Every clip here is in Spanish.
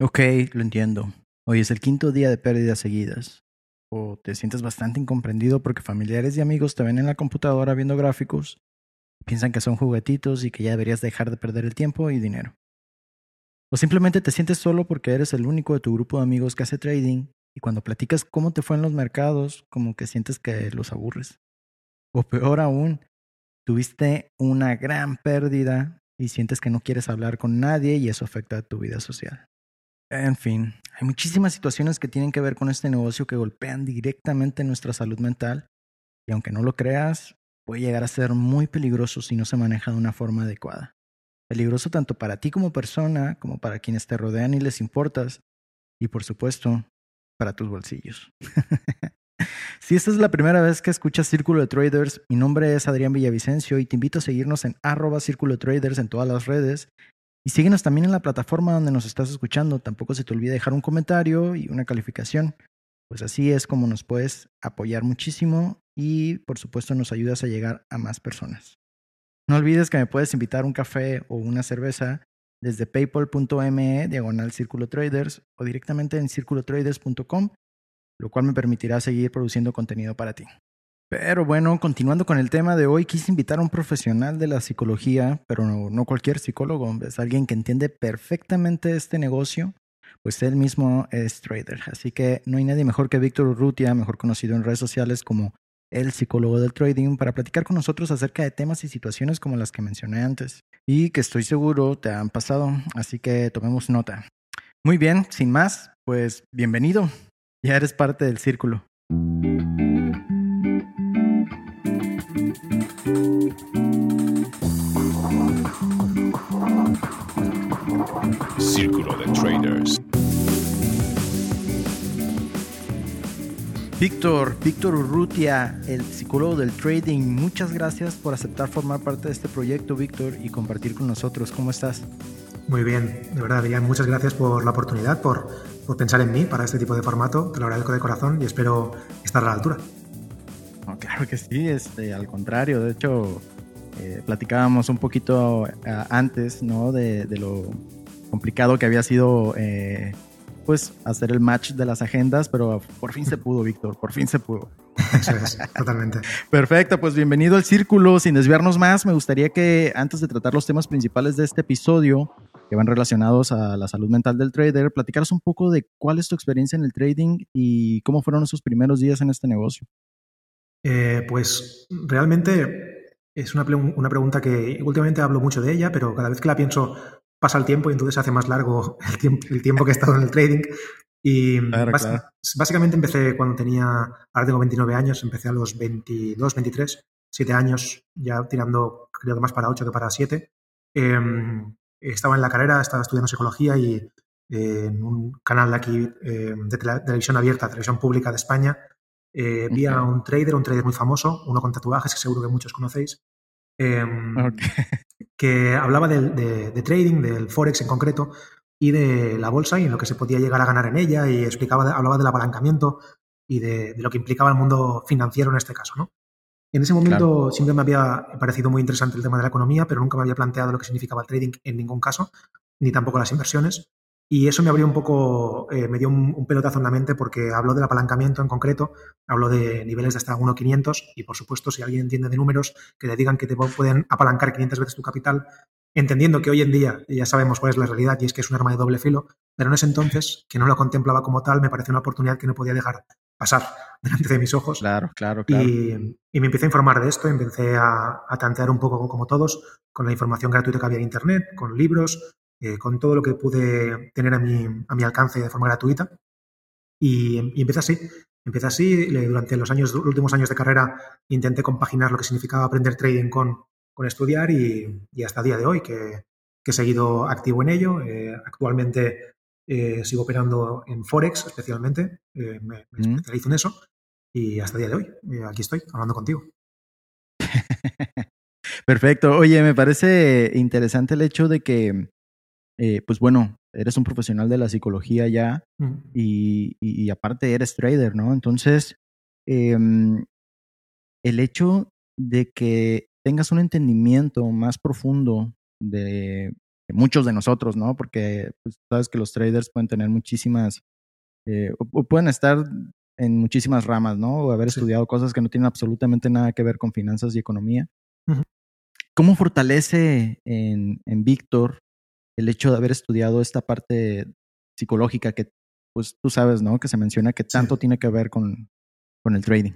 Ok, lo entiendo. Hoy es el quinto día de pérdidas seguidas. O te sientes bastante incomprendido porque familiares y amigos te ven en la computadora viendo gráficos, piensan que son juguetitos y que ya deberías dejar de perder el tiempo y dinero. O simplemente te sientes solo porque eres el único de tu grupo de amigos que hace trading y cuando platicas cómo te fue en los mercados, como que sientes que los aburres. O peor aún, tuviste una gran pérdida y sientes que no quieres hablar con nadie y eso afecta a tu vida social. En fin, hay muchísimas situaciones que tienen que ver con este negocio que golpean directamente nuestra salud mental y aunque no lo creas, puede llegar a ser muy peligroso si no se maneja de una forma adecuada. Peligroso tanto para ti como persona, como para quienes te rodean y les importas, y por supuesto, para tus bolsillos. si esta es la primera vez que escuchas Círculo de Traders, mi nombre es Adrián Villavicencio y te invito a seguirnos en arroba Círculo de Traders en todas las redes y síguenos también en la plataforma donde nos estás escuchando. Tampoco se te olvide dejar un comentario y una calificación. Pues así es como nos puedes apoyar muchísimo y por supuesto nos ayudas a llegar a más personas. No olvides que me puedes invitar un café o una cerveza desde paypal.me diagonal Círculo Traders o directamente en circulotraders.com, lo cual me permitirá seguir produciendo contenido para ti. Pero bueno, continuando con el tema de hoy, quise invitar a un profesional de la psicología, pero no, cualquier psicólogo, es alguien que entiende perfectamente este negocio, pues él mismo es trader. Así que no hay nadie mejor que Víctor Urrutia, mejor conocido en redes sociales como el psicólogo del trading, para platicar con nosotros acerca de temas y situaciones como las que mencioné antes y que estoy seguro te han pasado, así que tomemos nota. Muy bien, sin más, pues bienvenido, ya eres parte del círculo. Círculo de Traders. Víctor, Víctor Urrutia, el psicólogo del trading, muchas gracias por aceptar formar parte de este proyecto, Víctor, y compartir con nosotros. ¿Cómo estás? Muy bien, de verdad, Adrián, muchas gracias por la oportunidad, por, por, pensar en mí para este tipo de formato. Te lo agradezco de corazón y espero estar a la altura. claro que sí, este, al contrario, de hecho, eh, platicábamos un poquito eh, antes, ¿no? De, de, lo complicado que había sido eh, pues hacer el match de las agendas, pero por fin se pudo, Víctor, por fin se pudo. totalmente. Perfecto, pues bienvenido al círculo. Sin desviarnos más, me gustaría que antes de tratar los temas principales de este episodio, que van relacionados a la salud mental del trader, platicaros un poco de cuál es tu experiencia en el trading y cómo fueron esos primeros días en este negocio. Eh, pues realmente es una, una pregunta que últimamente hablo mucho de ella, pero cada vez que la pienso pasa el tiempo y entonces se hace más largo el tiempo, el tiempo que he estado en el trading. Y básicamente empecé cuando tenía, ahora tengo 29 años, empecé a los 22, 23, 7 años, ya tirando creo que más para 8 que para 7. Em, estaba en la carrera, estaba estudiando psicología y eh, en un canal de aquí eh, de televisión abierta, televisión pública de España, eh, vi a un trader, un trader muy famoso, uno con tatuajes que seguro que muchos conocéis, em, que hablaba de, trading, del forex en concreto, y de la bolsa y en lo que se podía llegar a ganar en ella, y explicaba, hablaba del apalancamiento y de, lo que implicaba el mundo financiero en este caso, ¿no? En ese momento siempre me había parecido muy interesante el tema de la economía, pero nunca me había planteado lo que significaba el trading en ningún caso, ni tampoco las inversiones. Y eso me abrió un poco, eh, me dio un, pelotazo en la mente porque habló del apalancamiento en concreto, habló de niveles de hasta 1.500 y por supuesto si alguien entiende de números que le digan que te pueden apalancar 500 veces tu capital, entendiendo que hoy en día ya sabemos cuál es la realidad y es que es un arma de doble filo, pero en ese entonces, que no lo contemplaba como tal, me pareció una oportunidad que no podía dejar pasar delante de mis ojos. Claro, claro, claro. Y, me empecé a informar de esto, empecé a, a tantear un poco como todos, con la información gratuita que había en Internet, con libros, eh, con todo lo que pude tener a mi, a mi alcance de forma gratuita. Y, y empecé así. Empecé así. Durante los, años, últimos años de carrera intenté compaginar lo que significaba aprender trading con, con estudiar y, y hasta el día de hoy que, que, he seguido activo en ello. Eh, actualmente eh, sigo operando en Forex especialmente. me, me mm. especializo en eso. Y hasta el día de hoy, aquí estoy hablando contigo. Perfecto. Oye, me parece interesante el hecho de que eh, pues bueno, eres un profesional de la psicología ya y, aparte eres trader, ¿no? Entonces, em, el hecho de que tengas un entendimiento más profundo de muchos de nosotros, ¿no? Porque pues, sabes que los traders pueden tener muchísimas, eh, o, pueden estar en muchísimas ramas, ¿no? O haber estudiado cosas que no tienen absolutamente nada que ver con finanzas y economía. ¿Cómo fortalece en, en Víctor el hecho de haber estudiado esta parte psicológica que, pues tú sabes, ¿no? Que se menciona que tanto tiene que ver con, con el trading.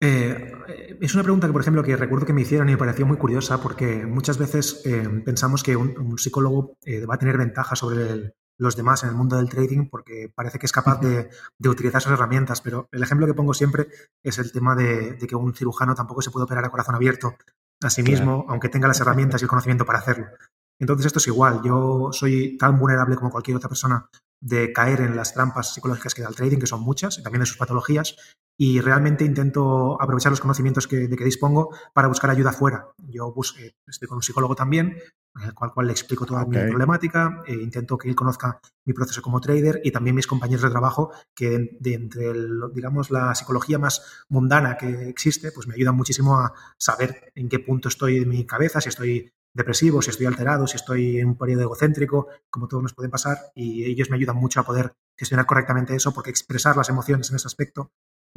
Eh, es una pregunta que, por ejemplo, que recuerdo que me hicieron y me pareció muy curiosa porque muchas veces eh, pensamos que un, psicólogo eh, va a tener ventaja sobre los demás en el mundo del trading porque parece que es capaz de, utilizar esas herramientas, pero el ejemplo que pongo siempre es el tema de, que un cirujano tampoco se puede operar a corazón abierto a sí mismo, aunque tenga las herramientas y el conocimiento para hacerlo. Entonces esto es igual, yo soy tan vulnerable como cualquier otra persona de caer en las trampas psicológicas que da el trading, que son muchas, y también de sus patologías, y realmente intento aprovechar los conocimientos que, de que dispongo para buscar ayuda fuera. Yo eh, estoy con un psicólogo también, al cual, cual le explico toda mi problemática, e intento que él conozca mi proceso como trader y también mis compañeros de trabajo que de, entre, digamos, la psicología más mundana que existe, pues me ayudan muchísimo a saber en qué punto estoy en mi cabeza, si estoy depresivo, si estoy alterado, si estoy en un periodo egocéntrico, como todos nos pueden pasar, y ellos me ayudan mucho a poder gestionar correctamente eso, porque expresar las emociones en ese aspecto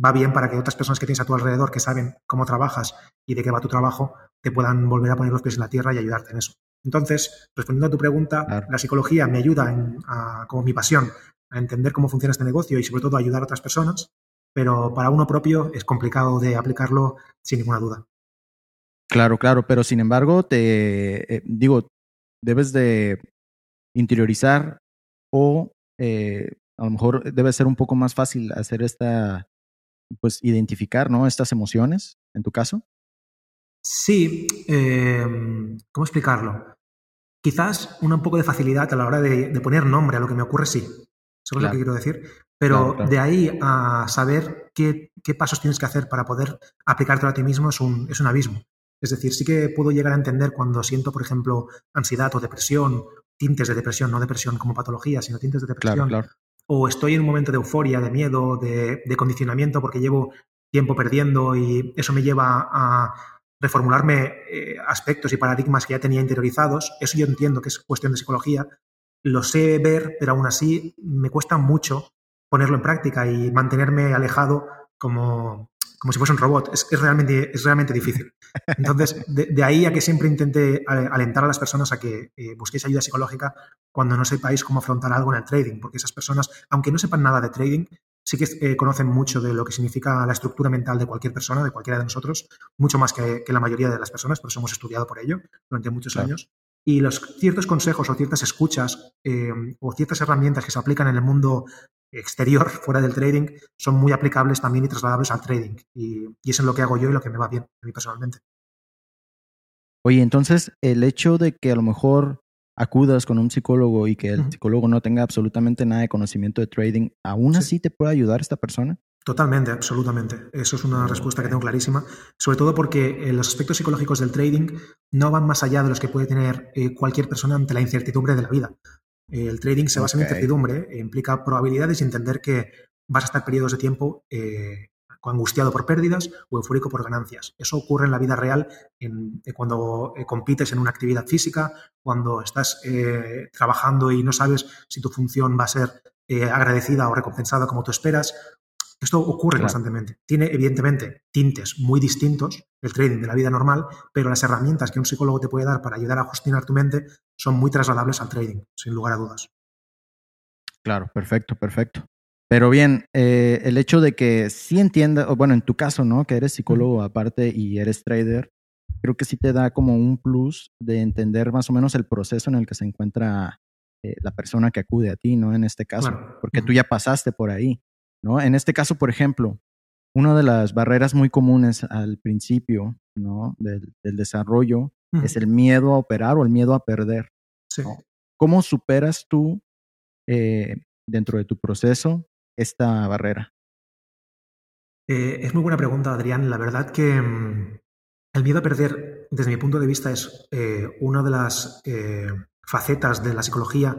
va bien para que otras personas que tienes a tu alrededor, que saben cómo trabajas y de qué va tu trabajo, te puedan volver a poner los pies en la tierra y ayudarte en eso. Entonces, respondiendo a tu pregunta, la psicología me ayuda como mi pasión a entender cómo funciona este negocio y sobre todo a ayudar a otras personas, pero para uno propio es complicado de aplicarlo sin ninguna duda. Claro, claro, pero sin embargo, te eh, digo, debes de interiorizar o eh, a lo mejor debe ser un poco más fácil hacer esta, pues identificar, ¿no? Estas emociones, en tu caso. Sí, em, ¿cómo explicarlo? Quizás un poco de facilidad a la hora de, poner nombre a lo que me ocurre, sí. Eso es lo que quiero decir. Pero de ahí a saber qué, qué, pasos tienes que hacer para poder aplicártelo a ti mismo es un, es un abismo. Es decir, sí que puedo llegar a entender cuando siento, por ejemplo, ansiedad o depresión, tintes de depresión, no depresión como patología, sino tintes de depresión. O estoy en un momento de euforia, de miedo, de, condicionamiento porque llevo tiempo perdiendo y eso me lleva a reformularme eh, aspectos y paradigmas que ya tenía interiorizados. Eso yo entiendo que es cuestión de psicología. Lo sé ver, pero aún así me cuesta mucho ponerlo en práctica y mantenerme alejado como, como si fuese un robot. Es, realmente, es realmente difícil. Entonces, de, ahí a que siempre intente alentar a las personas a que eh, busquéis ayuda psicológica cuando no sepáis cómo afrontar algo en el trading, porque esas personas, aunque no sepan nada de trading, sí que eh, conocen mucho de lo que significa la estructura mental de cualquier persona, de cualquiera de nosotros, mucho más que, la mayoría de las personas, por eso hemos estudiado por ello durante muchos años. Y los ciertos consejos o ciertas escuchas eh, o ciertas herramientas que se aplican en el mundo exterior, fuera del trading, son muy aplicables también y trasladables al trading. Y, y eso es lo que hago yo y lo que me va bien a mí personalmente. Oye, entonces el hecho de que a lo mejor acudas con un psicólogo y que el psicólogo no tenga absolutamente nada de conocimiento de trading, ¿aún así te puede ayudar esta persona? Totalmente, absolutamente. Eso es una respuesta que tengo clarísima. Sobre todo porque eh, los aspectos psicológicos del trading no van más allá de los que puede tener eh, cualquier persona ante la incertidumbre de la vida. El trading se basa en incertidumbre, e implica probabilidades y entender que vas a estar periodos de tiempo eh, angustiado por pérdidas o eufórico por ganancias. Eso ocurre en la vida real en, eh, cuando eh, compites en una actividad física, cuando estás trabajando y no sabes si tu función va a ser agradecida o recompensada como tú esperas, esto ocurre constantemente. Tiene, evidentemente, tintes muy distintos del trading de la vida normal, pero las herramientas que un psicólogo te puede dar para ayudar a gestionar tu mente son muy trasladables al trading, sin lugar a dudas. Claro, perfecto, perfecto. Pero bien, eh, el hecho de que sí entienda, bueno, en tu caso, ¿no? Que eres psicólogo aparte y eres trader, creo que sí te da como un plus de entender más o menos el proceso en el que se encuentra eh, la persona que acude a ti, ¿no? En este caso, porque tú ya pasaste por ahí. ¿No? En este caso, por ejemplo, una de las barreras muy comunes al principio ¿no? del, desarrollo es el miedo a operar o el miedo a perder. ¿Cómo superas tú eh, dentro de tu proceso esta barrera? Eh, es muy buena pregunta, Adrián. La verdad que mm, el miedo a perder, desde mi punto de vista, es eh, una de las facetas de la psicología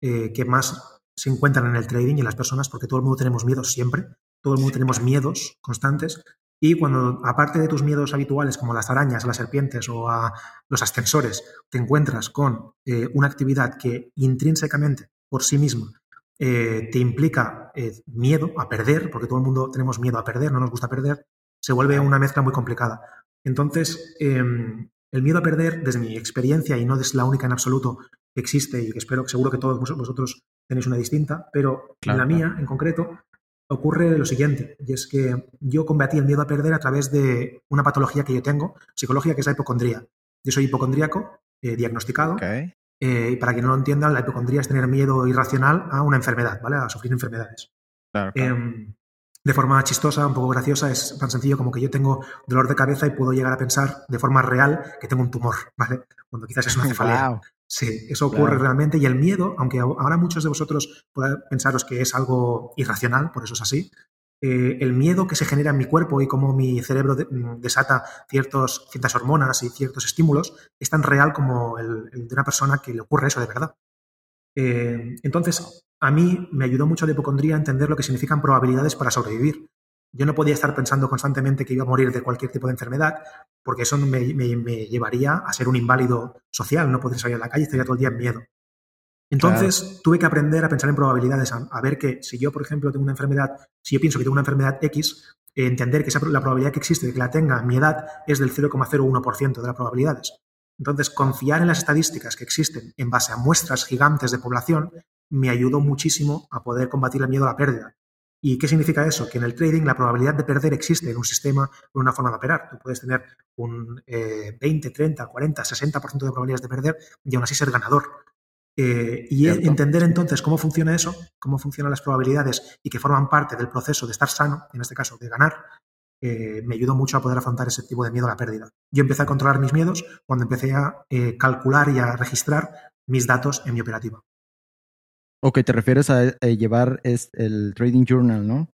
que más se encuentran en el trading y en las personas, porque todo el mundo tenemos miedos siempre, todo el mundo tenemos miedos constantes, Y cuando, aparte de tus miedos habituales como las arañas, las serpientes o a los ascensores, te encuentras con eh, una actividad que intrínsecamente, por sí misma, eh, te implica eh, miedo a perder, porque todo el mundo tenemos miedo a perder, no nos gusta perder, se vuelve una mezcla muy complicada. Entonces, em, el miedo a perder, desde mi experiencia, y no es la única en absoluto que existe, y que espero que seguro que todos vosotros tenéis una distinta, pero en la mía, en concreto, ocurre lo siguiente, y es que yo combatí el miedo a perder a través de una patología que yo tengo, psicológica, que es la hipocondría. Yo soy hipocondríaco, eh, diagnosticado, eh, y para quien no lo entienda, la hipocondría es tener miedo irracional a una enfermedad, ¿vale? A sufrir enfermedades. Em, de forma chistosa, un poco graciosa, es tan sencillo como que yo tengo dolor de cabeza y puedo llegar a pensar de forma real que tengo un tumor, ¿vale? Cuando quizás es una cefalea. Sí, eso ocurre realmente. Y el miedo, aunque ahora muchos de vosotros puedan pensaros que es algo irracional, por eso es así, eh, el miedo que se genera en mi cuerpo y cómo mi cerebro mm, desata ciertos, ciertas hormonas y ciertos estímulos es tan real como el, de una persona que le ocurre eso de verdad. Eh, entonces, a mí me ayudó mucho la hipocondría a entender lo que significan probabilidades para sobrevivir. Yo no podía estar pensando constantemente que iba a morir de cualquier tipo de enfermedad, porque eso me, llevaría a ser un inválido social, no podría salir a la calle, estaría todo el día en miedo. Entonces tuve que aprender a pensar en probabilidades, a, ver que si yo, por ejemplo, tengo una enfermedad, si yo pienso que tengo una enfermedad X, entender que la probabilidad que existe de que la tenga mi edad es del 0,01% de las probabilidades. Entonces, confiar en las estadísticas que existen en base a muestras gigantes de población me ayudó muchísimo a poder combatir el miedo a la pérdida. ¿Y qué significa eso? Que en el trading la probabilidad de perder existe en un sistema, en una forma de operar. Tú puedes tener un 20, 30, 40, 60% de probabilidades de perder y aún así ser ganador. Eh, y entender entonces cómo funciona eso, cómo funcionan las probabilidades y que forman parte del proceso de estar sano, en este caso de ganar, eh, me ayudó mucho a poder afrontar ese tipo de miedo a la pérdida. Yo empecé a controlar mis miedos cuando empecé a eh, calcular y a registrar mis datos en mi operativa. Ok, te refieres a, llevar el Trading Journal, ¿no?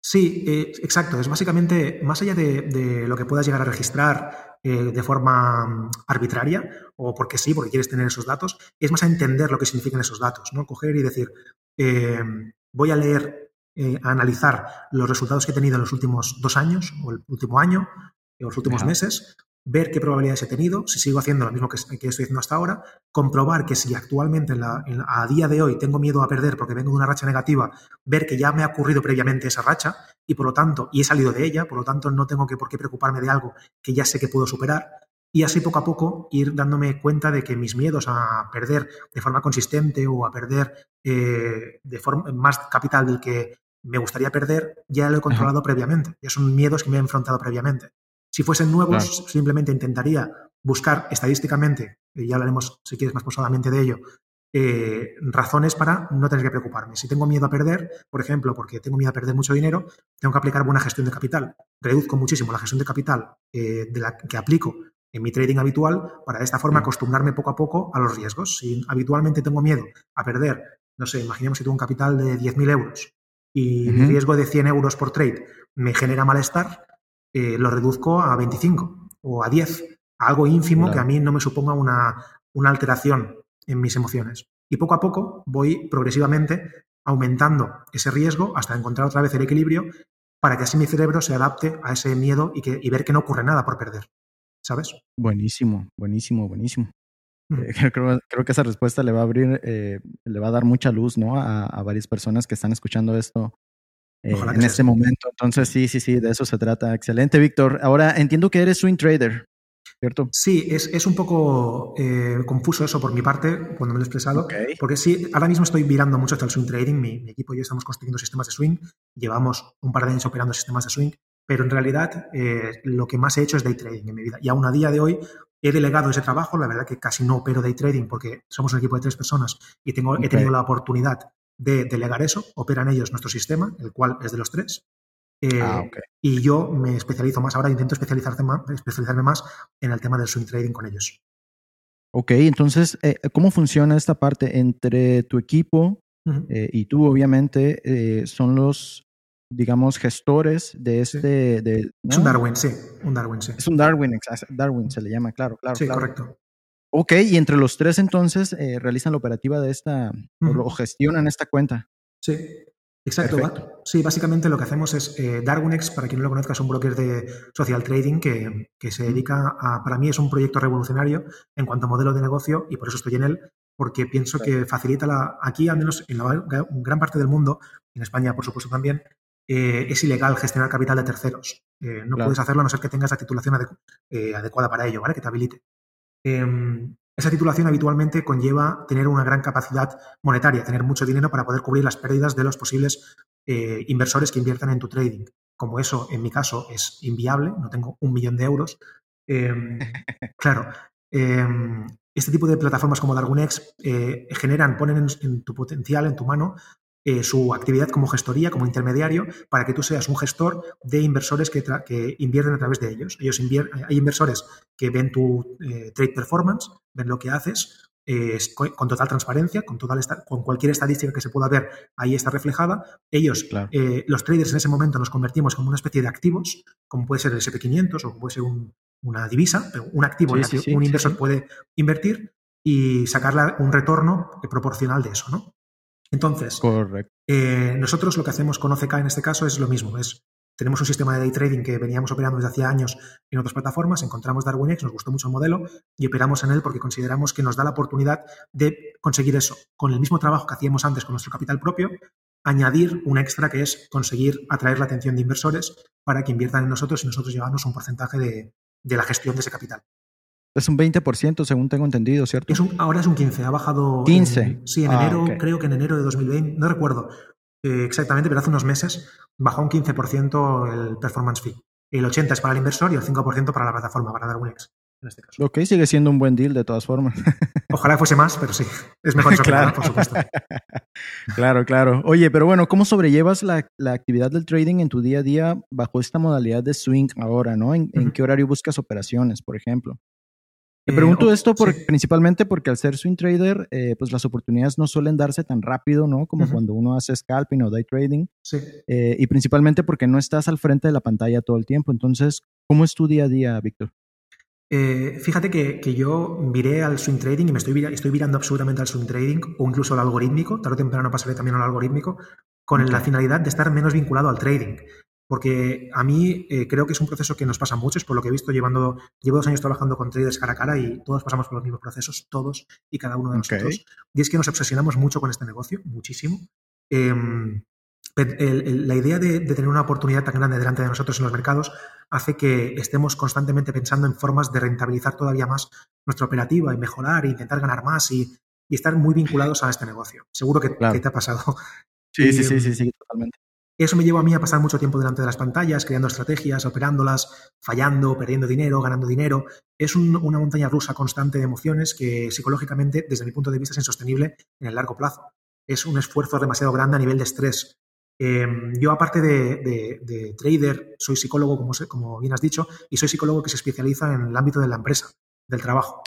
Sí, eh, exacto. Es básicamente, más allá de, lo que puedas llegar a registrar de forma mm, arbitraria, o porque sí, porque quieres tener esos datos, es más a entender lo que significan esos datos, ¿no? Coger y decir, voy a leer eh, a analizar los resultados que he tenido en los últimos dos años o el último año o los últimos meses, ver qué probabilidades he tenido, si sigo haciendo lo mismo que, estoy haciendo hasta ahora, comprobar que si actualmente a día de hoy tengo miedo a perder porque vengo de una racha negativa, ver que ya me ha ocurrido previamente esa racha y por lo tanto, y he salido de ella, por lo tanto no tengo que por qué preocuparme de algo que ya sé que puedo superar, y así poco a poco ir dándome cuenta de que mis miedos a perder de forma consistente o a perder eh, de forma más capital del que me gustaría perder, ya lo he controlado previamente. Ya son miedos que me he enfrentado previamente. Si fuesen nuevos, simplemente intentaría buscar estadísticamente, y ya hablaremos si quieres más posadamente de ello, eh, razones para no tener que preocuparme. Si tengo miedo a perder, por ejemplo, porque tengo miedo a perder mucho dinero, tengo que aplicar buena gestión de capital. Reduzco muchísimo la gestión de capital eh, de la que aplico en mi trading habitual para de esta forma acostumbrarme poco a poco a los riesgos. Si habitualmente tengo miedo a perder, no sé, imaginemos que tengo un capital de 10.000 euros y mi riesgo de 100 euros por trade me genera malestar, eh, lo reduzco a 25 o a 10, algo ínfimo que a mí no me suponga una, una alteración en mis emociones. Y poco a poco voy progresivamente aumentando ese riesgo hasta encontrar otra vez el equilibrio para que así mi cerebro se adapte a ese miedo y, que, y ver que no ocurre nada por perder. ¿Sabes? Buenísimo, buenísimo, buenísimo. Eh, creo, que esa respuesta le va a abrir, eh, le va a dar mucha luz, ¿no? A, varias personas que están escuchando esto eh, en este momento. Entonces, sí, sí, sí, de eso se trata. Excelente, Víctor. Ahora entiendo que eres swing trader, ¿cierto? Sí, es, un poco confuso eso por mi parte, cuando me lo he expresado, porque sí, ahora mismo estoy virando mucho hasta el swing trading. Mi, mi, equipo y yo estamos construyendo sistemas de swing. Llevamos un par de años operando sistemas de swing, pero en realidad lo que más he hecho es day trading en mi vida. Y aún a día de hoy He delegado ese trabajo, la verdad que casi no opero day trading porque somos un equipo de tres personas y tengo, he tenido la oportunidad de delegar eso. Operan ellos nuestro sistema, el cual es de los tres. Eh, ah, y yo me especializo más, ahora intento especializarme más, especializarme más en el tema del swing trading con ellos. Ok, entonces, eh, ¿cómo funciona esta parte entre tu equipo eh, y tú, obviamente, son los digamos, gestores de este... De, Es un Darwin, sí, un Darwin, sí. Es un Darwin, Darwin se le llama, claro, claro. Sí, correcto. Ok, y entre los tres entonces eh, realizan la operativa de esta, o gestionan esta cuenta. Sí. Exacto. Sí, básicamente lo que hacemos es eh, Darwinex, para quien no lo conozca, es un broker de social trading que, se dedica a, para mí es un proyecto revolucionario en cuanto a modelo de negocio y por eso estoy en él, porque pienso que facilita la, aquí, al menos en la gran parte del mundo, en España por supuesto también, eh, es ilegal gestionar capital de terceros. Eh, no puedes hacerlo a no ser que tengas la titulación adecuada para ello, ¿vale? Que te habilite. Em, esa titulación habitualmente conlleva tener una gran capacidad monetaria, tener mucho dinero para poder cubrir las pérdidas de los posibles eh, inversores que inviertan en tu trading. Como eso, en mi caso, es inviable, no tengo un millón de euros. Em, claro, em, este tipo de plataformas como Darwinex eh, generan, ponen en, tu potencial, en tu mano, eh, su actividad como gestoría, como intermediario, para que tú seas un gestor de inversores que, invierten a través de ellos. ellos hay inversores que ven tu eh, trade performance, ven lo que haces con total transparencia, con, total con cualquier estadística que se pueda ver, ahí está reflejada. Ellos, eh, los traders en ese momento nos convertimos como una especie de activos, como puede ser el SP500 o puede ser una divisa, un activo en el que un inversor puede invertir y sacarle un retorno proporcional de eso, ¿no? Entonces, eh, nosotros lo que hacemos con OCK en este caso es lo mismo. Es, tenemos un sistema de day trading que veníamos operando desde hace años en otras plataformas, encontramos DarwinX, nos gustó mucho el modelo y operamos en él porque consideramos que nos da la oportunidad de conseguir eso, con el mismo trabajo que hacíamos antes con nuestro capital propio, añadir un extra que es conseguir atraer la atención de inversores para que inviertan en nosotros y nosotros llevamos un porcentaje de la gestión de ese capital. Es un 20%, según tengo entendido, ¿cierto? ahora es un 15%, ha bajado. 15%. sí, en ah, enero, creo que en enero de 2020, no recuerdo eh, exactamente, pero hace unos meses bajó un 15% el performance fee. El 80% es para el inversor y el 5% para la plataforma, para Darwinex, en este caso. Ok, sigue siendo un buen deal de todas formas. Ojalá fuese más, pero sí, es mejor eso claro. por supuesto. claro, claro. Oye, pero bueno, ¿cómo sobrellevas la, actividad del trading en tu día a día bajo esta modalidad de swing ahora, ¿no? ¿En, ¿en qué horario buscas operaciones, por ejemplo? Te pregunto eh, esto principalmente porque al ser swing trader, eh, pues las oportunidades no suelen darse tan rápido, ¿no? Como cuando uno hace scalping o day trading. Sí. Eh, y principalmente porque no estás al frente de la pantalla todo el tiempo. Entonces, ¿cómo es tu día a día, Víctor? fíjate que, yo viré al swing trading y me estoy, estoy virando absolutamente al swing trading o incluso al algorítmico. Tarde o temprano pasaré también al algorítmico con la finalidad de estar menos vinculado al trading porque a mí eh, creo que es un proceso que nos pasa a muchos, por lo que he visto, llevando, llevo dos años trabajando con traders cara a cara y todos pasamos por los mismos procesos, todos y cada uno de nosotros. Y es que nos obsesionamos mucho con este negocio, muchísimo. Em, la idea de, tener una oportunidad tan grande delante de nosotros en los mercados hace que estemos constantemente pensando en formas de rentabilizar todavía más nuestra operativa y mejorar e intentar ganar más y, estar muy vinculados a este negocio. Seguro que, que te ha pasado. Sí, sí, sí, sí, sí, totalmente. Eso me llevó a mí a pasar mucho tiempo delante de las pantallas, creando estrategias, operándolas, fallando, perdiendo dinero, ganando dinero. Es una montaña rusa constante de emociones que psicológicamente, desde mi punto de vista, es insostenible en el largo plazo. Es un esfuerzo demasiado grande a nivel de estrés. Em, yo, aparte de, trader, soy psicólogo, como, como bien has dicho, y soy psicólogo que se especializa en el ámbito de la empresa del trabajo.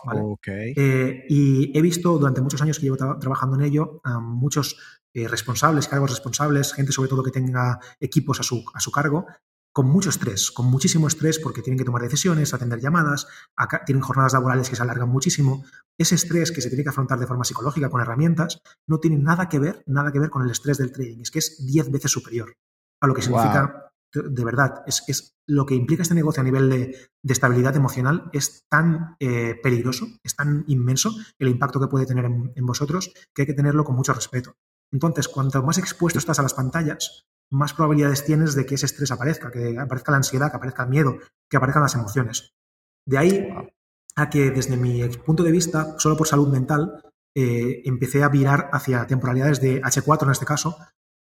Eh, y he visto durante muchos años que llevo trabajando en ello a muchos eh, responsables, cargos responsables, gente sobre todo que tenga equipos a su, a su cargo, con mucho estrés, con muchísimo estrés porque tienen que tomar decisiones, atender llamadas, tienen jornadas laborales que se alargan muchísimo. Ese estrés que se tiene que afrontar de forma psicológica con herramientas no tiene nada que ver, nada que ver con el estrés del trading. Es que es 10 veces superior a lo que significa de verdad, es, es, lo que implica este negocio a nivel de, estabilidad emocional es tan eh, peligroso, es tan inmenso el impacto que puede tener en, vosotros que hay que tenerlo con mucho respeto. Entonces, cuanto más expuesto estás a las pantallas, más probabilidades tienes de que ese estrés aparezca, que aparezca la ansiedad, que aparezca el miedo, que aparezcan las emociones. De ahí a que desde mi punto de vista, solo por salud mental, eh, empecé a virar hacia temporalidades de H4 en este caso,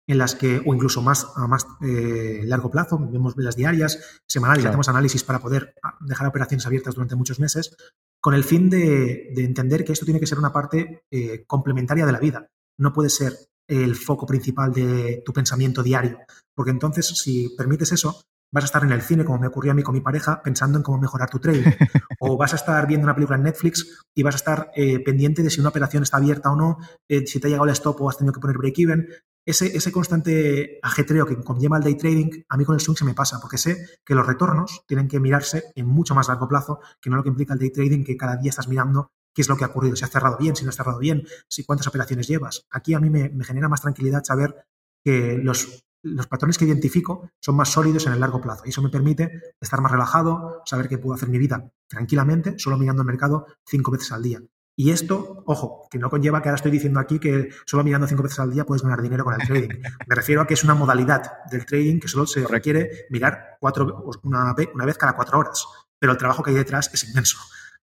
en las que, o incluso más a más eh, largo plazo, vemos velas diarias, semanales, hacemos análisis para poder ah, dejar operaciones abiertas durante muchos meses, con el fin de, entender que esto tiene que ser una parte eh, complementaria de la vida. No puede ser el foco principal de tu pensamiento diario, porque entonces si permites eso, vas a estar en el cine, como me ocurrió a mí con mi pareja, pensando en cómo mejorar tu trading. o vas a estar viendo una película en Netflix y vas a estar eh, pendiente de si una operación está abierta o no, si te ha llegado el stop o has tenido que poner break-even ese, constante ajetreo que conlleva el day trading, a mí con el swing se me pasa, porque sé que los retornos tienen que mirarse en mucho más largo plazo que no lo que implica el day trading, que cada día estás mirando qué es lo que ha ocurrido, si ha cerrado bien, si no ha cerrado bien, si cuántas operaciones llevas. Aquí a mí me, genera más tranquilidad saber que los, los patrones que identifico son más sólidos en el largo plazo y eso me permite estar más relajado, saber que puedo hacer mi vida tranquilamente, solo mirando el mercado cinco veces al día. Y esto, ojo, que no conlleva que ahora estoy diciendo aquí que solo mirando cinco veces al día puedes ganar dinero con el trading. Me refiero a que es una modalidad del trading que solo se requiere mirar cuatro, una vez cada cuatro horas. Pero el trabajo que hay detrás es inmenso.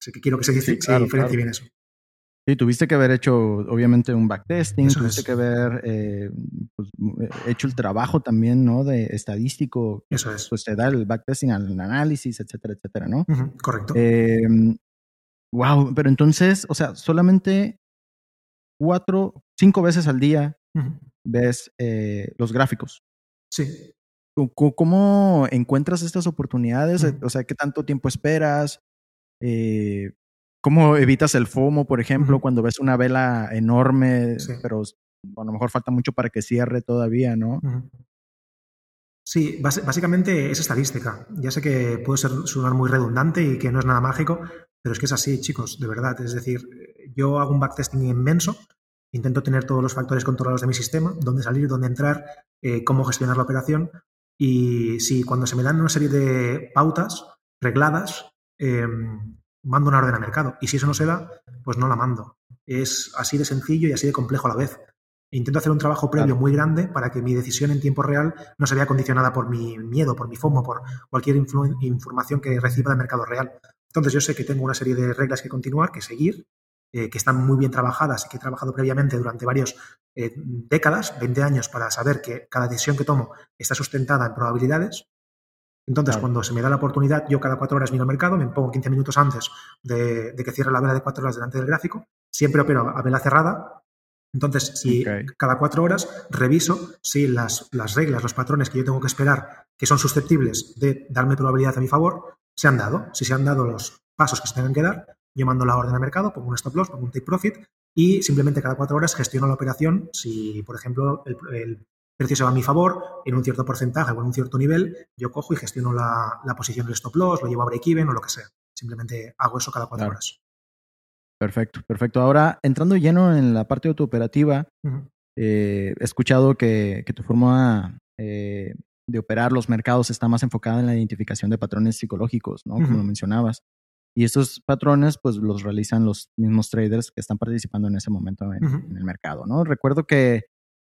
Así que quiero que se, diferencie bien eso. Sí, tuviste que haber hecho, obviamente, un backtesting, tuviste que haber eh, pues, hecho el trabajo también, ¿no? De estadístico. Eso es. Pues te da el backtesting al análisis, etcétera, etcétera, ¿no? correcto. wow, em, pero entonces, o sea, solamente cuatro, cinco veces al día ves eh, los gráficos. Sí. ¿Cómo encuentras estas oportunidades? O sea, ¿qué tanto tiempo esperas? Eh, ¿Cómo evitas el FOMO, por ejemplo, cuando ves una vela enorme, pero a lo mejor falta mucho para que cierre todavía, ¿no? Sí, básicamente es estadística. Ya sé que puede ser, sonar muy redundante y que no es nada mágico, pero es que es así, chicos, de verdad. Es decir, yo hago un backtesting inmenso, intento tener todos los factores controlados de mi sistema, dónde salir, dónde entrar, eh, cómo gestionar la operación. Y si cuando se me dan una serie de pautas regladas, em, mando una orden a mercado. Y si eso no se da, pues no la mando. Es así de sencillo y así de complejo a la vez. Intento hacer un trabajo previo muy grande para que mi decisión en tiempo real no se vea condicionada por mi miedo, por mi FOMO, por cualquier información que reciba del mercado real. Entonces yo sé que tengo una serie de reglas que continuar, que seguir, eh, que están muy bien trabajadas y que he trabajado previamente durante varias eh, décadas, 20 años, para saber que cada decisión que tomo está sustentada en probabilidades entonces, cuando se me da la oportunidad, yo cada cuatro horas miro el mercado, me pongo 15 minutos antes de, que cierre la vela de cuatro horas delante del gráfico, siempre opero a vela cerrada. Entonces, si cada cuatro horas reviso si las, las reglas, los patrones que yo tengo que esperar, que son susceptibles de darme probabilidad a mi favor, se han dado. Si se han dado los pasos que se tengan que dar, yo mando la orden al mercado, pongo un stop loss, pongo un take profit y simplemente cada cuatro horas gestiono la operación si, por ejemplo, el, precio se va a mi favor en un cierto porcentaje o en un cierto nivel, yo cojo y gestiono la, posición del stop loss, lo llevo a break-even o lo que sea. Simplemente hago eso cada cuatro horas. Perfecto, perfecto. Ahora, entrando lleno en la parte autooperativa, eh, he escuchado que, tu forma eh, de operar los mercados está más enfocada en la identificación de patrones psicológicos, ¿no? Como lo mencionabas. Y estos patrones, pues, los realizan los mismos traders que están participando en ese momento en, en el mercado, ¿no? Recuerdo que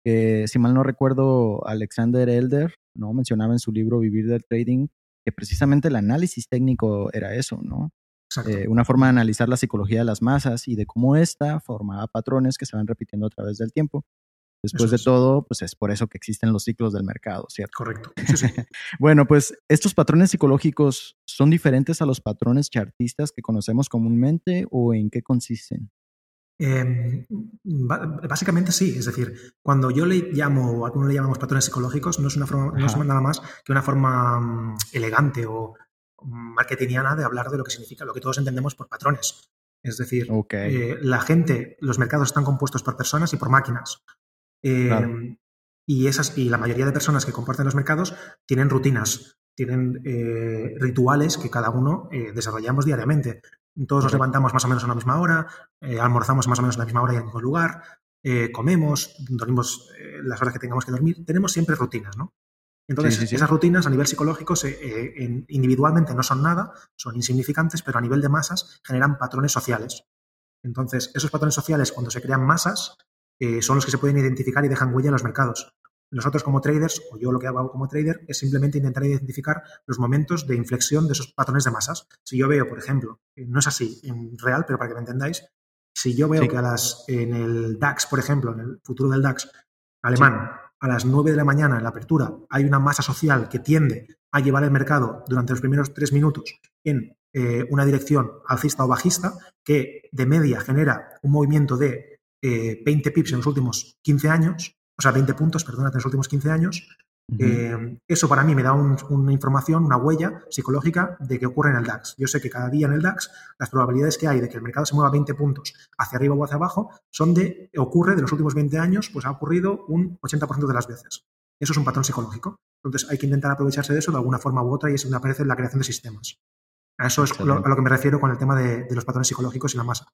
que si mal no recuerdo, Alexander Elder, ¿no? Mencionaba en su libro Vivir del Trading que precisamente el análisis técnico era eso, ¿no? Eh, una forma de analizar la psicología de las masas y de cómo ésta formaba patrones que se van repitiendo a través del tiempo. Después de todo, pues es por eso que existen los ciclos del mercado, ¿cierto? Correcto. bueno, pues estos patrones psicológicos son diferentes a los patrones chartistas que conocemos comúnmente o en qué consisten? Em, básicamente sí, es decir, cuando yo le llamo, o algunos le llamamos patrones psicológicos, no es, una forma, no es nada más que una forma mm, elegante o marketingiana de hablar de lo que significa, lo que todos entendemos por patrones. Es decir, eh, la gente, los mercados están compuestos por personas y por máquinas. Em, y, esas, y la mayoría de personas que comparten los mercados tienen rutinas, tienen eh, rituales que cada uno eh, desarrollamos diariamente. Todos nos levantamos más o menos a la misma hora, eh, almorzamos más o menos a la misma hora y en el mismo lugar, eh, comemos, dormimos eh, las horas que tengamos que dormir. Tenemos siempre rutinas, ¿no? Entonces, esas rutinas a nivel psicológico individualmente no son nada, son insignificantes, pero a nivel de masas generan patrones sociales. Entonces, esos patrones sociales, cuando se crean masas, son los que se pueden identificar y dejan huella en los mercados. Nosotros como traders, o yo lo que hago como trader, es simplemente intentar identificar los momentos de inflexión de esos patrones de masas. Si yo veo, por ejemplo, no es así en real, pero para que me entendáis, si yo veo que a las, en el DAX, por ejemplo, en el futuro del DAX alemán, a las 9 de la mañana en la apertura, hay una masa social que tiende a llevar el mercado durante los primeros tres minutos en eh, una dirección alcista o bajista, que de media genera un movimiento de 20 eh, pips en los últimos 15 años, o sea, 20 puntos, perdona, en los últimos 15 años. Eh, eso para mí me da una información, una huella psicológica de que ocurre en el DAX. Yo sé que cada día en el DAX las probabilidades que hay de que el mercado se mueva 20 puntos hacia arriba o hacia abajo son de, ocurre de los últimos 20 años, pues ha ocurrido un 80% de las veces. Eso es un patrón psicológico. Entonces hay que intentar aprovecharse de eso de alguna forma u otra y eso me aparece en la creación de sistemas. A eso es a lo que me refiero con el tema de, de los patrones psicológicos y la masa.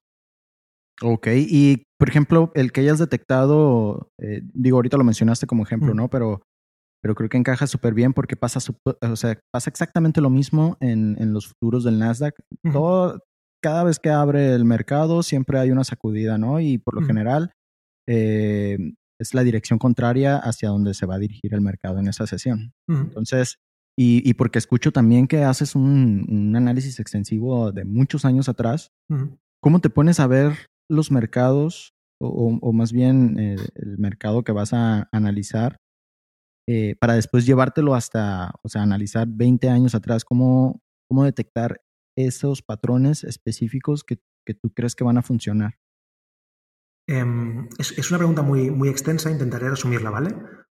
Ok, y por ejemplo, el que hayas detectado, eh, digo, ahorita lo mencionaste como ejemplo, Mm. ¿no? Pero, pero creo que encaja súper bien porque pasa, o sea, pasa exactamente lo mismo en, en los futuros del Nasdaq. Todo, cada vez que abre el mercado siempre hay una sacudida, ¿no? Y por lo general eh, es la dirección contraria hacia donde se va a dirigir el mercado en esa sesión. Entonces, y, y porque escucho también que haces un, un análisis extensivo de muchos años atrás. ¿cómo te pones a ver los mercados o, más bien eh, el mercado que vas a analizar eh, para después llevártelo hasta, o sea, analizar 20 años atrás? ¿Cómo, cómo detectar esos patrones específicos que, que tú crees que van a funcionar? Em, es, es una pregunta muy, muy extensa, intentaré resumirla, ¿vale?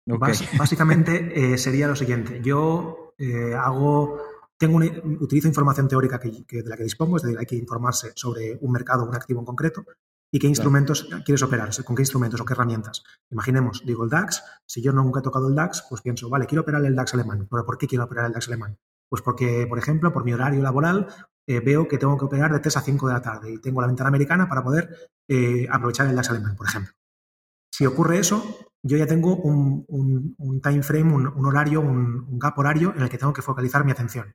Básicamente eh, sería lo siguiente. Yo eh, hago, tengo una- utilizo información teórica que, que- de la que dispongo, es decir, hay que informarse sobre un mercado, un activo en concreto, y qué instrumentos quieres operar, con qué instrumentos o qué herramientas. Imaginemos, digo el DAX, si yo nunca he tocado el DAX, pues pienso, vale, quiero operar el DAX alemán. ¿Pero por qué quiero operar el DAX alemán? Pues porque, por ejemplo, por mi horario laboral, eh, veo que tengo que operar de 3 a 5 de la tarde y tengo la ventana americana para poder eh, aprovechar el DAX alemán, por ejemplo. Si ocurre eso, yo ya tengo un, un- un time frame, un, un horario, un gap horario en el que tengo que focalizar mi atención.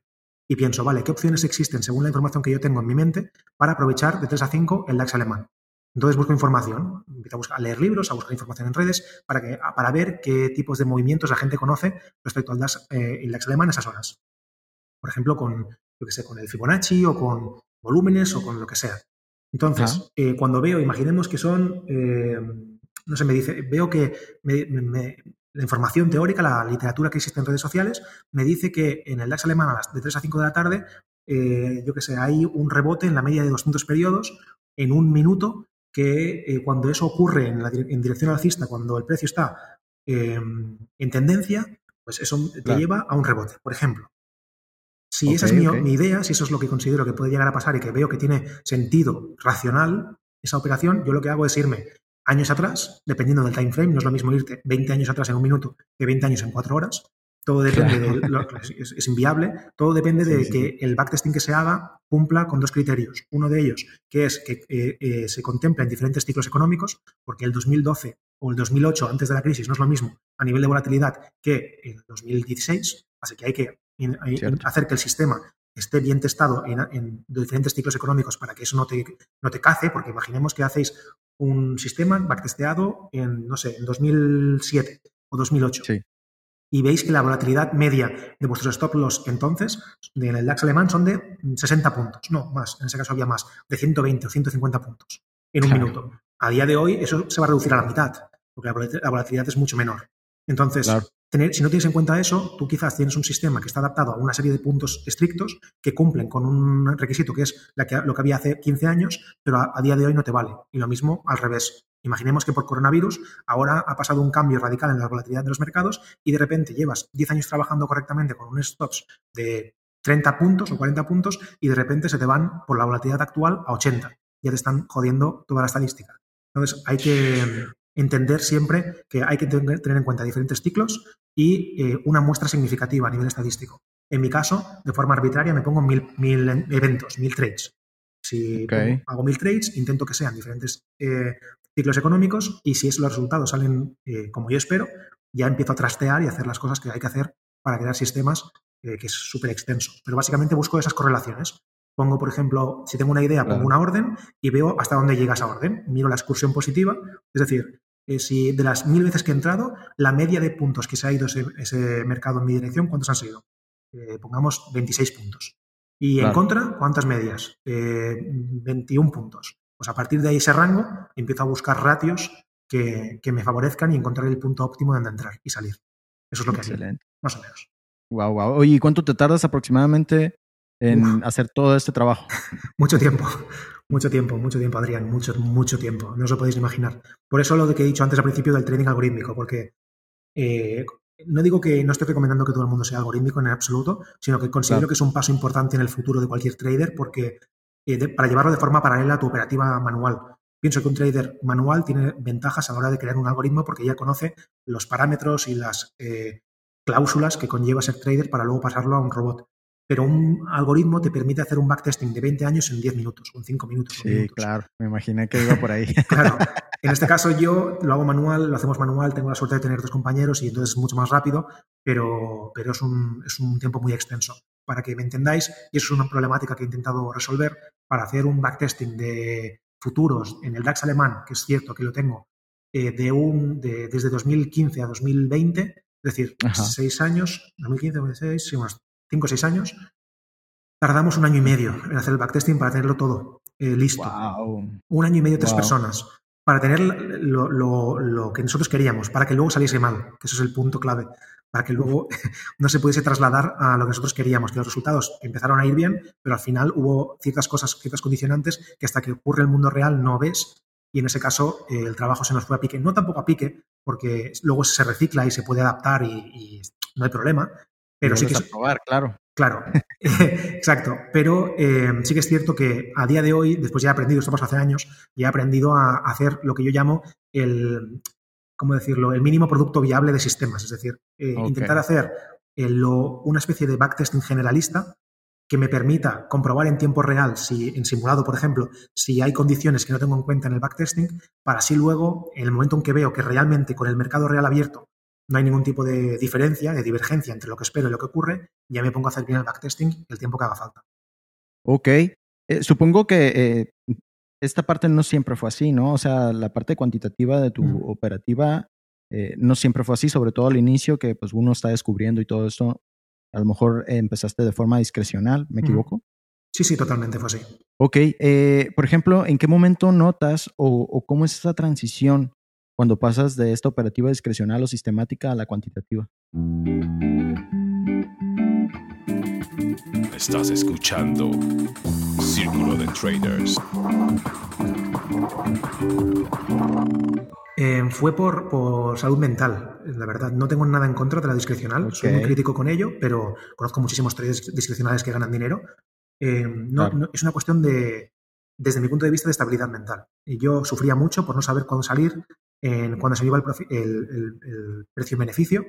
Y pienso, vale, ¿qué opciones existen según la información que yo tengo en mi mente para aprovechar de 3 a 5 el DAX alemán? Entonces busco información, empiezo a, buscar, a leer libros, a buscar información en redes para, que, para ver qué tipos de movimientos la gente conoce respecto al DAX, eh, el DAX alemán a esas horas. Por ejemplo, con, yo qué sé, con el Fibonacci o con volúmenes o con lo que sea. Entonces, Ajá. eh, cuando veo, imaginemos que son, eh, no sé, me dice, veo que me- me- me- la información teórica, la literatura que existe en redes sociales, me dice que en el DAX alemán a las de 3 a 5 de la tarde, eh, yo qué sé, hay un rebote en la media de 200 periodos en un minuto que eh, cuando eso ocurre en, la en dirección alcista, cuando el precio está eh, en tendencia, pues eso te Claro. lleva a un rebote, por ejemplo. Si esa es mi, mi idea, si eso es lo que considero que puede llegar a pasar y que veo que tiene sentido racional esa operación, yo lo que hago es irme años atrás, dependiendo del time frame, no es lo mismo irte 20 años atrás en un minuto que 20 años en cuatro horas. Todo depende Claro. de lo- es, es inviable, todo depende Sí, de sí, que el backtesting que se haga cumpla con dos criterios. Uno de ellos, que es que eh, eh, se contempla en diferentes ciclos económicos, porque el 2012 o el 2008, antes de la crisis, no es lo mismo a nivel de volatilidad que el 2016, así que hay que in- hay- Cierto. hacer que el sistema esté bien testado en, en diferentes ciclos económicos para que eso no te, no te cace, porque imaginemos que hacéis un sistema backtesteado en, no sé, en 2007 o 2008 Sí. y veis que la volatilidad media de vuestros stop loss entonces en el DAX alemán son de 60 puntos, no más, en ese caso había más, de 120 o 150 puntos en un Claro. minuto. A día de hoy eso se va a reducir a la mitad, porque la volat- la volatilidad es mucho menor. Entonces, Claro. Si no tienes en cuenta eso, tú quizás tienes un sistema que está adaptado a una serie de puntos estrictos que cumplen con un requisito que es la que- lo que había hace 15 años, pero a, a día de hoy no te vale. Y lo mismo al revés. Imaginemos que por coronavirus ahora ha pasado un cambio radical en la volatilidad de los mercados y de repente llevas 10 años trabajando correctamente con un stops de 30 puntos o 40 puntos y de repente se te van por la volatilidad actual a 80. Ya te están jodiendo toda la estadística. Entonces hay que entender siempre que hay que tener en cuenta diferentes ciclos y eh, una muestra significativa a nivel estadístico. En mi caso, de forma arbitraria, me pongo mil, mil eventos, mil trades. Si hago mil trades, intento que sean diferentes eh, ciclos económicos y si es, los resultados salen eh, como yo espero, ya empiezo a trastear y a hacer las cosas que hay que hacer para crear sistemas eh, que es súper extenso. Pero básicamente busco esas correlaciones. Pongo, por ejemplo, si tengo una idea, Claro. pongo una orden y veo hasta dónde llega esa orden. Miro la excursión positiva, es decir, eh, si de las mil veces que he entrado, la media de puntos que se ha ido ese, ese mercado en mi dirección, ¿cuántos han sido? Eh, pongamos 26 puntos. Y en contra, ¿cuántas medias? Eh, 21 puntos. Pues a partir de ahí ese rango empiezo a buscar ratios que, que me favorezcan y encontrar el punto óptimo donde entrar y salir. Eso es lo que Excelente. más o menos. Wow, wow. Oye, ¿y cuánto te tardas aproximadamente en Uf. hacer todo este trabajo? Mucho tiempo, mucho tiempo, mucho tiempo, Adrián, mucho, mucho tiempo. No os lo podéis imaginar. Por eso lo de que he dicho antes al principio del trading algorítmico, porque eh, no digo que no estoy recomendando que todo el mundo sea algorítmico en absoluto, sino que considero Claro. que es un paso importante en el futuro de cualquier trader porque eh, de- para llevarlo de forma paralela a tu operativa manual. Pienso que un trader manual tiene ventajas a la hora de crear un algoritmo porque ya conoce los parámetros y las eh, cláusulas que conlleva ser trader para luego pasarlo a un robot. Pero un algoritmo te permite hacer un backtesting de 20 años en 10 minutos o en 5 minutos. Sí, claro, me imaginé que iba por ahí. claro, en este caso yo lo hago manual, lo hacemos manual, tengo la suerte de tener dos compañeros y entonces es mucho más rápido, pero, pero es, un, es un tiempo muy extenso. Para que me entendáis, y eso es una problemática que he intentado resolver, para hacer un backtesting de futuros en el DAX alemán, que es cierto que lo tengo, eh, de un, de, desde 2015 a 2020, es decir, seis años, 2015, 2016, sí, unos cinco o seis años, tardamos un año y medio en hacer el backtesting para tenerlo todo eh, listo. Un año y medio, tres personas, para tener lo, lo, lo, que nosotros queríamos, para que luego saliese mal, que eso es el punto clave, para que luego no se pudiese trasladar a lo que nosotros queríamos, que los resultados empezaron a ir bien, pero al final hubo ciertas cosas, ciertas condicionantes que hasta que ocurre el mundo real no ves y en ese caso eh, el trabajo se nos fue a pique. No tampoco a pique, porque luego se recicla y se puede adaptar y, no hay problema, pero sí que... Probar, claro. Claro, exacto. Pero eh, sí que es cierto que a día de hoy, después ya he aprendido, esto pasó hace años, ya he aprendido a hacer lo que yo llamo el, ¿cómo decirlo?, el mínimo producto viable de sistemas. Es decir, eh, intentar hacer una especie de backtesting generalista que me permita comprobar en tiempo real, si en simulado, por ejemplo, si hay condiciones que no tengo en cuenta en el backtesting, para así luego, en el momento en que veo que realmente con el mercado real abierto no hay ningún tipo de diferencia, de divergencia entre lo que espero y lo que ocurre, ya me pongo a hacer bien el backtesting el tiempo que haga falta. Ok. Eh, supongo que eh, esta parte no siempre fue así, ¿no? O sea, la parte cuantitativa de tu operativa eh, no siempre fue así, sobre todo al inicio, que pues uno está descubriendo y todo esto. A lo mejor empezaste de forma discrecional, ¿me equivoco? Sí, sí, totalmente fue así. Ok, por ejemplo, ¿en qué momento notas o, cómo es esa transición cuando pasas de esta operativa discrecional o sistemática a la cuantitativa? Estás escuchando Círculo de Traders. Eh, fue por, por, salud mental, la verdad. No tengo nada en contra de la discrecional, soy muy crítico con ello, pero conozco muchísimos traders discrecionales que ganan dinero. Eh, no, es una cuestión de, desde mi punto de vista, de estabilidad mental. Y yo sufría mucho por no saber cuándo salir, en, cuando se iba el, el, el precio-beneficio.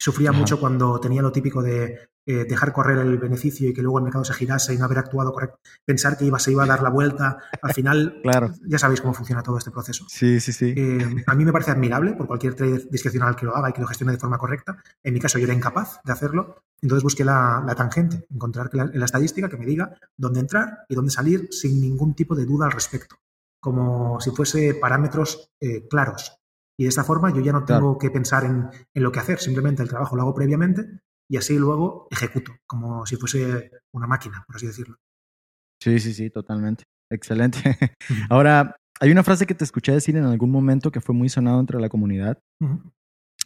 Sufría mucho cuando tenía lo típico de eh, dejar correr el beneficio y que luego el mercado se girase y no haber actuado correcto, pensar que iba, se iba a dar la vuelta, al final claro. ya sabéis cómo funciona todo este proceso. Sí, sí, sí. Eh, a mí me parece admirable por cualquier trader discrecional que lo haga y que lo gestione de forma correcta. En mi caso yo era incapaz de hacerlo, entonces busqué la, tangente, encontrar la, la estadística que me diga dónde entrar y dónde salir sin ningún tipo de duda al respecto, como si fuese parámetros eh, claros. Y de esta forma yo ya no tengo que pensar en, en, lo que hacer, simplemente el trabajo lo hago previamente y así luego ejecuto, como si fuese una máquina, por así decirlo. Sí, sí, sí, totalmente. Excelente. Ahora, hay una frase que te escuché decir en algún momento que fue muy sonado entre la comunidad.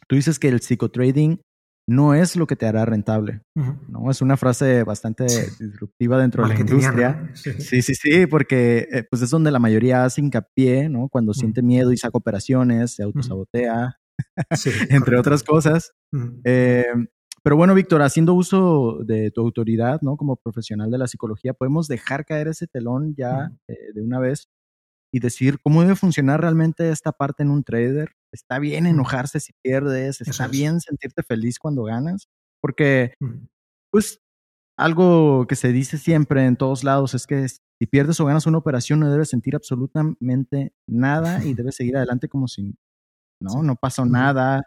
Tú dices que el psicotrading no es lo que te hará rentable. ¿no? Es una frase bastante disruptiva dentro de la industria. Sí. sí, sí, porque eh, pues es donde la mayoría hace hincapié, ¿no? Cuando siente miedo y saca operaciones, se autosabotea, entre otras cosas. Eh, pero bueno, Víctor, haciendo uso de tu autoridad, ¿no? Como profesional de la psicología, podemos dejar caer ese telón ya eh, de una vez y decir cómo debe funcionar realmente esta parte en un trader. Está bien enojarse si pierdes, está bien sentirte feliz cuando ganas, porque, pues, algo que se dice siempre en todos lados es que si pierdes o ganas una operación no debes sentir absolutamente nada y debes seguir adelante como si no, no pasó nada.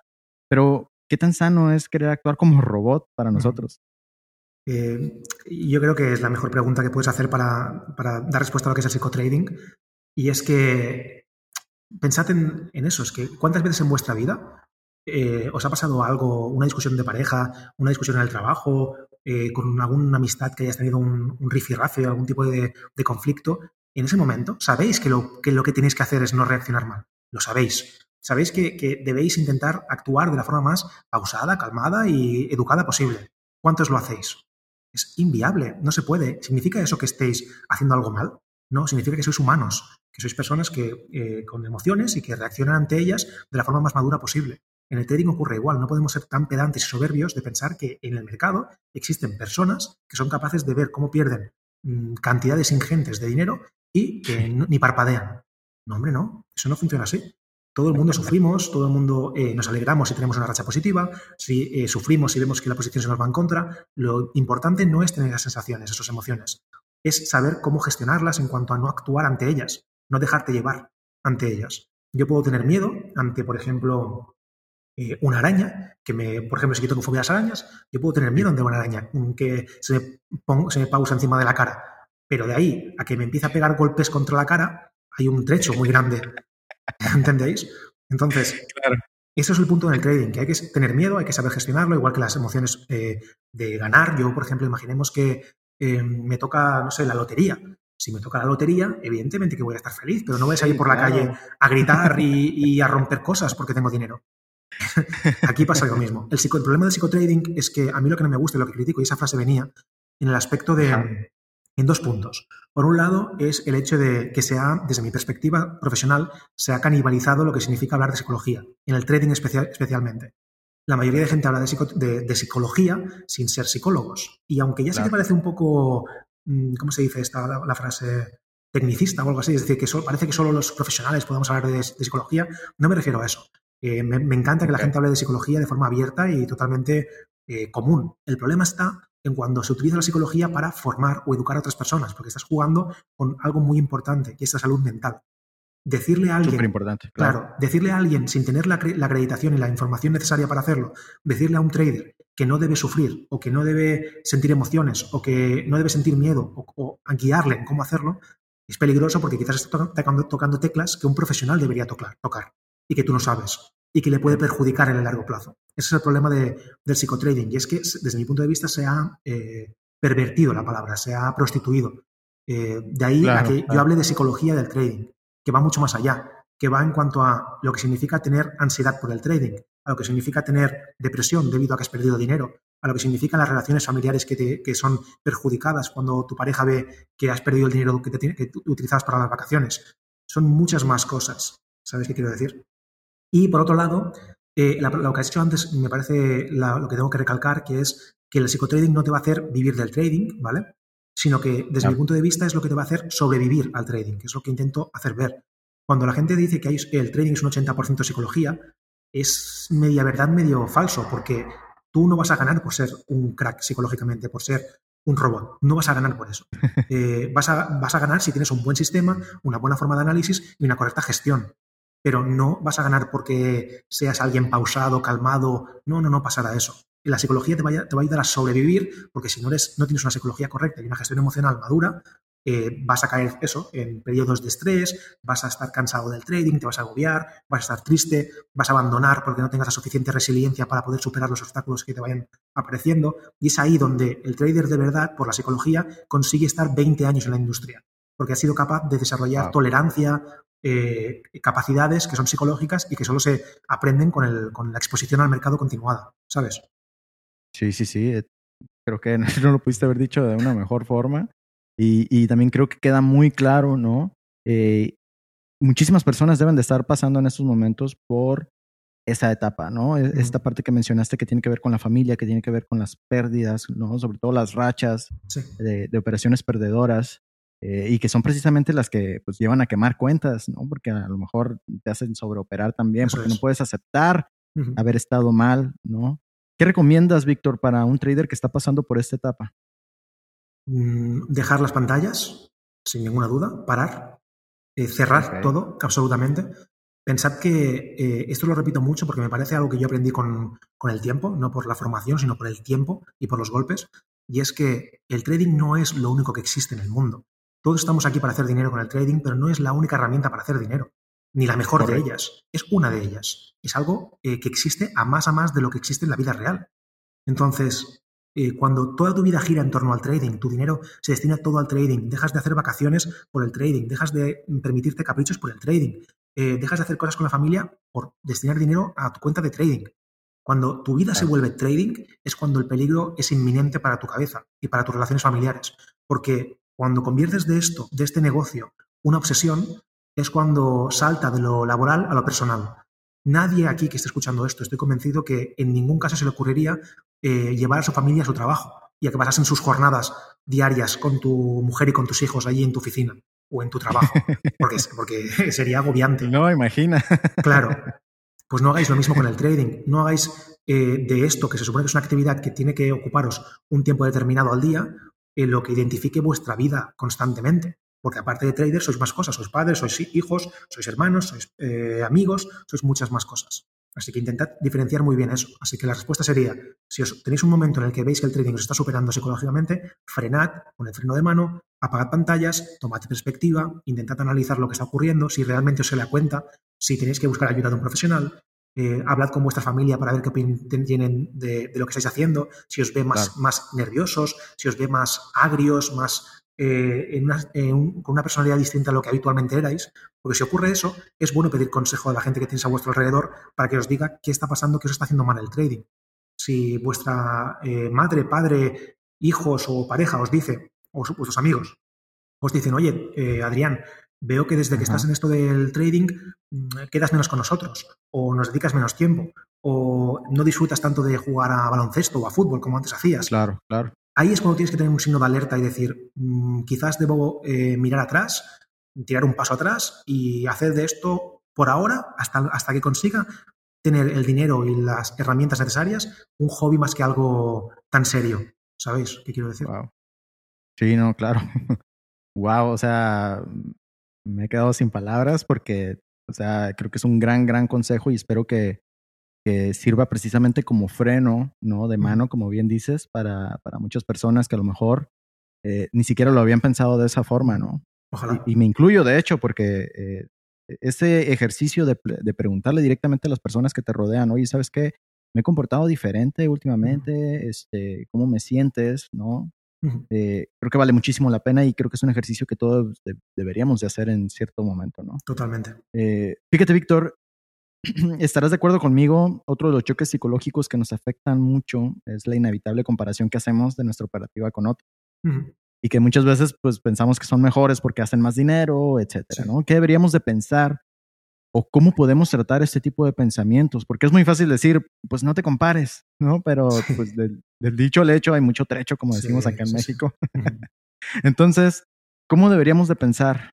Pero ¿Qué tan sano es querer actuar como robot para nosotros? Eh, yo creo que es la mejor pregunta que puedes hacer para, dar respuesta a lo que es el psicotrading. Y es que pensad en, eso, es que cuántas veces en vuestra vida eh, os ha pasado algo, una discusión de pareja, una discusión en el trabajo, eh, con alguna amistad que hayas tenido un, un rifirrafe algún tipo de, conflicto. En ese momento, sabéis que lo, que lo que tenéis que hacer es no reaccionar mal. Lo sabéis. Sabéis que, debéis intentar actuar de la forma más pausada, calmada y educada posible. ¿Cuántos lo hacéis? Es inviable, no se puede. ¿Significa eso que estéis haciendo algo mal? No, significa que sois humanos, que sois personas que, eh, con emociones y que reaccionan ante ellas de la forma más madura posible. En el trading ocurre igual, no podemos ser tan pedantes y soberbios de pensar que en el mercado existen personas que son capaces de ver cómo pierden mm, cantidades ingentes de dinero y que ni parpadean. No, hombre, no, eso no funciona así. Todo el mundo sufrimos, todo el mundo eh, nos alegramos si tenemos una racha positiva, si eh, sufrimos si vemos que la posición se nos va en contra. Lo importante no es tener esas sensaciones, esas emociones, es saber cómo gestionarlas en cuanto a no actuar ante ellas, no dejarte llevar ante ellas. Yo puedo tener miedo ante, por ejemplo, eh, una araña, que me, por ejemplo, si yo tengo fobia a las arañas, yo puedo tener miedo ante una araña que se me, se me pausa encima de la cara. Pero de ahí a que me empiece a pegar golpes contra la cara, hay un trecho muy grande. ¿Entendéis? Entonces, eso es el punto en el trading, que hay que tener miedo, hay que saber gestionarlo, igual que las emociones eh, de ganar. Yo, por ejemplo, imaginemos que eh, me toca, no sé, la lotería. Si me toca la lotería, evidentemente que voy a estar feliz, pero no voy a salir por la calle a gritar y, a romper cosas porque tengo dinero. Aquí pasa lo mismo. El, el, problema del psicotrading es que a mí lo que no me gusta y lo que critico, y esa frase venía en el aspecto de, en dos puntos. Por un lado, es el hecho de que sea, desde mi perspectiva profesional, se ha canibalizado lo que significa hablar de psicología, en el trading especial, especialmente. La mayoría de gente habla de, psicología sin ser psicólogos. Y aunque ya se me parece un poco, mm, ¿cómo se dice esta la, frase? tecnicista o algo así, es decir, que parece que solo los profesionales podemos hablar de, psicología, no me refiero a eso. Eh, me, encanta que la gente hable de psicología de forma abierta y totalmente eh, común. El problema está en cuando se utiliza la psicología para formar o educar a otras personas, porque estás jugando con algo muy importante, que es la salud mental. Decirle a alguien, importante, claro. decirle a alguien sin tener la, acreditación y la información necesaria para hacerlo, decirle a un trader que no debe sufrir o que no debe sentir emociones o que no debe sentir miedo o, guiarle en cómo hacerlo, es peligroso porque quizás está tocando, tocando teclas que un profesional debería tocar, tocar y que tú no sabes y que le puede perjudicar en el largo plazo. Ese es el problema del psicotrading y es que desde mi punto de vista se ha eh, pervertido la palabra, se ha prostituido. Eh, de ahí a que yo hable de psicología del trading, que va mucho más allá, que va en cuanto a lo que significa tener ansiedad por el trading, a lo que significa tener depresión debido a que has perdido dinero, a lo que significan las relaciones familiares que, que son perjudicadas cuando tu pareja ve que has perdido el dinero que, te, que utilizabas para las vacaciones. Son muchas más cosas. ¿Sabes qué quiero decir? Y por otro lado, eh, lo que has dicho antes me parece lo que tengo que recalcar, que es que el psicotrading no te va a hacer vivir del trading, ¿vale? Sino que desde mi punto de vista es lo que te va a hacer sobrevivir al trading, que es lo que intento hacer ver. Cuando la gente dice que el trading es un 80% psicología, es media verdad, medio falso, porque tú no vas a ganar por ser un crack psicológicamente, por ser un robot. No vas a ganar por eso. Eh, vas, a, vas a ganar si tienes un buen sistema, una buena forma de análisis y una correcta gestión pero no vas a ganar porque seas alguien pausado, calmado. No, no, no pasará eso. La psicología te va, a, te va a ayudar a sobrevivir, porque si no, eres, no tienes una psicología correcta y una gestión emocional madura, eh, vas a caer eso en periodos de estrés, vas a estar cansado del trading, te vas a agobiar, vas a estar triste, vas a abandonar porque no tengas la suficiente resiliencia para poder superar los obstáculos que te vayan apareciendo. Y es ahí donde el trader de verdad, por la psicología, consigue estar 20 años en la industria, porque ha sido capaz de desarrollar tolerancia, eh, capacidades que son psicológicas y que solo se aprenden con, el, con la exposición al mercado continuada, ¿sabes? Sí, sí, sí. Eh, creo que no lo pudiste haber dicho de una mejor forma. Y, también creo que queda muy claro, ¿no? Eh, muchísimas personas deben de estar pasando en estos momentos por esa etapa, ¿no? E, esta parte que mencionaste que tiene que ver con la familia, que tiene que ver con las pérdidas, ¿no? Sobre todo las rachas de, de, operaciones perdedoras. Eh, y que son precisamente las que pues llevan a quemar cuentas, ¿no? Porque a lo mejor te hacen sobreoperar también, porque no puedes aceptar haber estado mal, ¿no? ¿Qué recomiendas, Víctor, para un trader que está pasando por esta etapa? Mm, dejar las pantallas, sin ninguna duda, parar, eh, cerrar todo, absolutamente. Pensad que eh, esto lo repito mucho porque me parece algo que yo aprendí con, con, el tiempo, no por la formación, sino por el tiempo y por los golpes. Y es que el trading no es lo único que existe en el mundo. Todos estamos aquí para hacer dinero con el trading, pero no es la única herramienta para hacer dinero, ni la mejor de ellas. Es una de ellas. Es algo eh, que existe a más a más de lo que existe en la vida real. Entonces, eh, cuando toda tu vida gira en torno al trading, tu dinero se destina todo al trading, dejas de hacer vacaciones por el trading, dejas de permitirte caprichos por el trading, eh, dejas de hacer cosas con la familia por destinar dinero a tu cuenta de trading. Cuando tu vida se vuelve trading es cuando el peligro es inminente para tu cabeza y para tus relaciones familiares, porque cuando conviertes de esto, de este negocio, una obsesión, es cuando salta de lo laboral a lo personal. Nadie aquí que esté escuchando esto, estoy convencido que en ningún caso se le ocurriría eh, llevar a su familia a su trabajo y a que pasasen sus jornadas diarias con tu mujer y con tus hijos allí en tu oficina. o en tu trabajo, porque, porque sería agobiante. No, imagina. Claro. Pues no hagáis lo mismo con el trading. No hagáis eh, de esto, que se supone que es una actividad que tiene que ocuparos un tiempo determinado al día, en lo que identifique vuestra vida constantemente. Porque aparte de trader sois más cosas, sois padres, sois hijos, sois hermanos, sois eh, amigos, sois muchas más cosas. Así que intentad diferenciar muy bien eso. Así que la respuesta sería, si os tenéis un momento en el que veis que el trading os está superando psicológicamente, frenad con el freno de mano, apagad pantallas, tomad perspectiva, intentad analizar lo que está ocurriendo, si realmente os se da cuenta, si tenéis que buscar ayuda de un profesional, eh, hablad con vuestra familia para ver qué opinión tienen de, lo que estáis haciendo, si os ve más, más nerviosos, si os ve más agrios, más eh, con una personalidad distinta a lo que habitualmente erais, porque si ocurre eso, es bueno pedir consejo a la gente que tenéis a vuestro alrededor para que os diga qué está pasando, qué os está haciendo mal el trading. Si vuestra eh, madre, padre, hijos o pareja os dice, o vuestros amigos, os dicen, oye, eh, Adrián, veo que desde que estás en esto del trading mm, quedas menos con nosotros, o nos dedicas menos tiempo, o no disfrutas tanto de jugar a baloncesto o a fútbol como antes hacías. Claro, claro. Ahí es cuando tienes que tener un signo de alerta y decir, mm, quizás debo eh, mirar atrás, tirar un paso atrás y hacer de esto por ahora, hasta, hasta que consiga tener el dinero y las herramientas necesarias, un hobby más que algo tan serio. ¿Sabéis qué quiero decir? Sí, no, claro. wow, o sea, me he quedado sin palabras porque, o sea, creo que es un gran, gran consejo y espero que, que sirva precisamente como freno, ¿no? De mano, como bien dices, para, para muchas personas que a lo mejor eh, ni siquiera lo habían pensado de esa forma, ¿no? Ojalá. Y, me incluyo, de hecho, porque eh, ese ejercicio de, de, preguntarle directamente a las personas que te rodean, oye, ¿sabes qué? Me he comportado diferente últimamente, este, ¿cómo me sientes? ¿No? Eh, creo que vale muchísimo la pena y creo que es un ejercicio que todos deberíamos de hacer en cierto momento, ¿no? Totalmente. fíjate, Víctor, estarás de acuerdo conmigo, otro de los choques psicológicos que nos afectan mucho es la inevitable comparación que hacemos de nuestra operativa con otros. Y que muchas veces pues pensamos que son mejores porque hacen más dinero, etcétera, ¿no? ¿Qué deberíamos de pensar o cómo podemos tratar este tipo de pensamientos? Porque es muy fácil decir, pues no te compares, ¿no? Pero pues del, dicho al hecho hay mucho trecho, como decimos acá en México. Entonces, ¿cómo deberíamos de pensar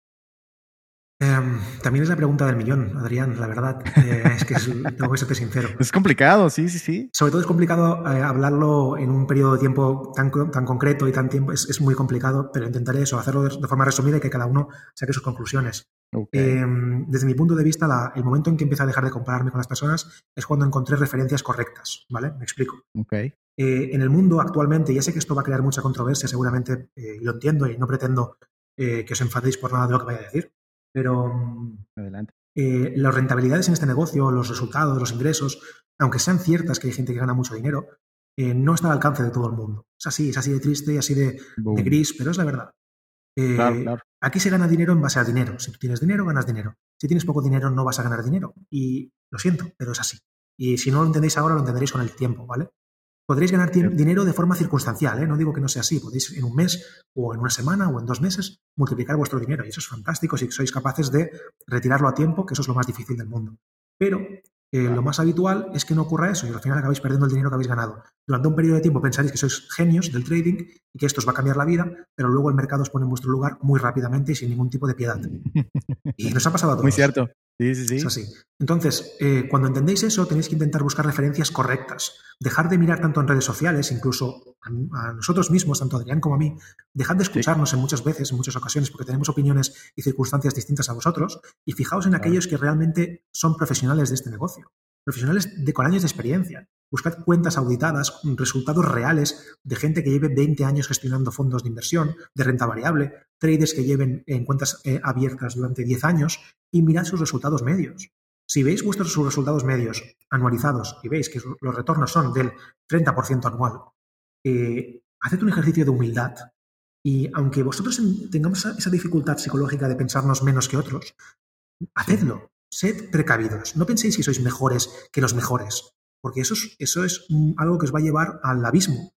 Em, también es la pregunta del millón, Adrián, la verdad. Eh, es que tengo que serte sincero. Es complicado, sí, sí, sí. Sobre todo es complicado eh, hablarlo en un periodo de tiempo tan, tan concreto y tan tiempo. Es, muy complicado, pero intentaré eso, hacerlo de, forma resumida y que cada uno saque sus conclusiones. Em, desde mi punto de vista, el momento en que empecé a dejar de compararme con las personas es cuando encontré referencias correctas, ¿vale? Me explico. Okay. Eh, en el mundo actualmente, ya sé que esto va a crear mucha controversia, seguramente, lo entiendo y no pretendo que os enfadéis por nada de lo que vaya a decir, pero Adelante. Eh, las rentabilidades en este negocio, los resultados, los ingresos, aunque sean ciertas que hay gente que gana mucho dinero, eh, no está al alcance de todo el mundo. Es así, es así de triste y así de, gris, pero es la verdad. Eh, aquí se gana dinero en base a dinero. Si tú tienes dinero, ganas dinero. Si tienes poco dinero, no vas a ganar dinero. Y lo siento, pero es así. Y si no lo entendéis ahora, lo entenderéis con el tiempo, ¿vale? Podréis ganar dinero de forma circunstancial, ¿eh? no digo que no sea así, podéis en un mes o en una semana o en dos meses multiplicar vuestro dinero y eso es fantástico si sois capaces de retirarlo a tiempo, que eso es lo más difícil del mundo. Pero eh, lo más habitual es que no ocurra eso y al final acabáis perdiendo el dinero que habéis ganado. Durante un periodo de tiempo pensaréis que sois genios del trading y que esto os va a cambiar la vida, pero luego el mercado os pone en vuestro lugar muy rápidamente y sin ningún tipo de piedad. Y nos ha pasado a todos. Muy cierto. Sí, sí, sí. Es así. Entonces, eh, cuando entendéis eso, tenéis que intentar buscar referencias correctas. Dejar de mirar tanto en redes sociales, incluso a, nosotros mismos, tanto a Adrián como a mí. Dejad de escucharnos en muchas veces, en muchas ocasiones, porque tenemos opiniones y circunstancias distintas a vosotros. Y fijaos en aquellos que realmente son profesionales de este negocio. Profesionales de, con años de experiencia. Buscad cuentas auditadas, resultados reales de gente que lleve 20 años gestionando fondos de inversión, de renta variable, traders que lleven en cuentas eh, abiertas durante 10 años y mirad sus resultados medios. Si veis vuestros resultados medios anualizados y veis que los retornos son del 30% anual, eh, haced un ejercicio de humildad y aunque vosotros tengamos esa dificultad psicológica de pensarnos menos que otros, hacedlo. Sed precavidos. No penséis que sois mejores que los mejores, porque eso es, algo que os va a llevar al abismo,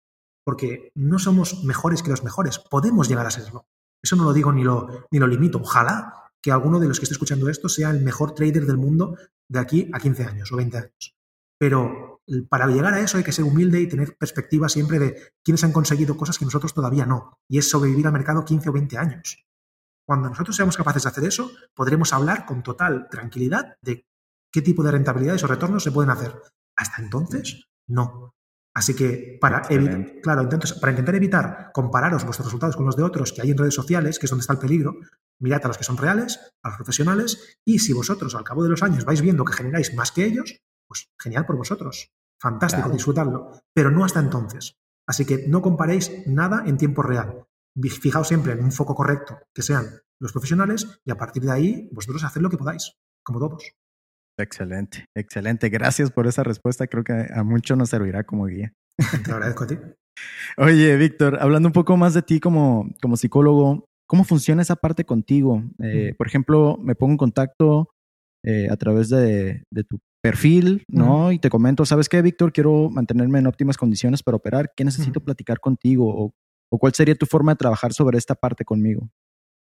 porque no somos mejores que los mejores, podemos llegar a serlo. Eso no lo digo ni lo, ni lo limito. Ojalá que alguno de los que esté escuchando esto sea el mejor trader del mundo de aquí a 15 años o 20 años. Pero para llegar a eso hay que ser humilde y tener perspectiva siempre de quienes han conseguido cosas que nosotros todavía no. Y es sobrevivir al mercado 15 o 20 años. Cuando nosotros seamos capaces de hacer eso, podremos hablar con total tranquilidad de qué tipo de rentabilidades o retornos se pueden hacer. Hasta entonces, no. Así que para, evitar, claro, entonces, para intentar evitar compararos vuestros resultados con los de otros que hay en redes sociales, que es donde está el peligro, mirad a los que son reales, a los profesionales, y si vosotros al cabo de los años vais viendo que generáis más que ellos, pues genial por vosotros. Fantástico, disfrutarlo. Pero no hasta entonces. Así que no comparéis nada en tiempo real. Fijaos siempre en un foco correcto, que sean los profesionales, y a partir de ahí vosotros haced lo que podáis, como todos. Excelente, excelente. Gracias por esa respuesta. Creo que a mucho nos servirá como guía. Te agradezco a ti. Oye, Víctor, hablando un poco más de ti como, como psicólogo, ¿cómo funciona esa parte contigo? Eh, por ejemplo, me pongo en contacto eh, a través de, tu perfil, ¿no? Y te comento, ¿sabes qué, Víctor? Quiero mantenerme en óptimas condiciones para operar. ¿Qué necesito platicar contigo? O, ¿O cuál sería tu forma de trabajar sobre esta parte conmigo?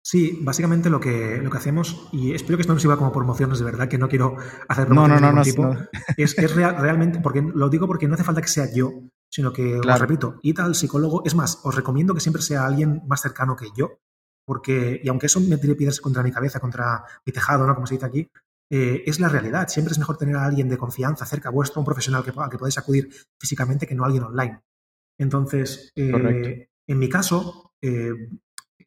Sí, básicamente lo que, lo que hacemos, y espero que esto no sirva como promociones, de verdad, que no quiero hacer promociones no, no, no, tipo, es, es realmente, porque lo digo porque no hace falta que sea yo, sino que, os repito, id al psicólogo, es más, os recomiendo que siempre sea alguien más cercano que yo, porque, y aunque eso me tire piedras contra mi cabeza, contra mi tejado, ¿no? Como se dice aquí, eh, es la realidad. Siempre es mejor tener a alguien de confianza cerca vuestro, un profesional que, al que podáis acudir físicamente, que no a alguien online. Entonces, eh, en mi caso, eh,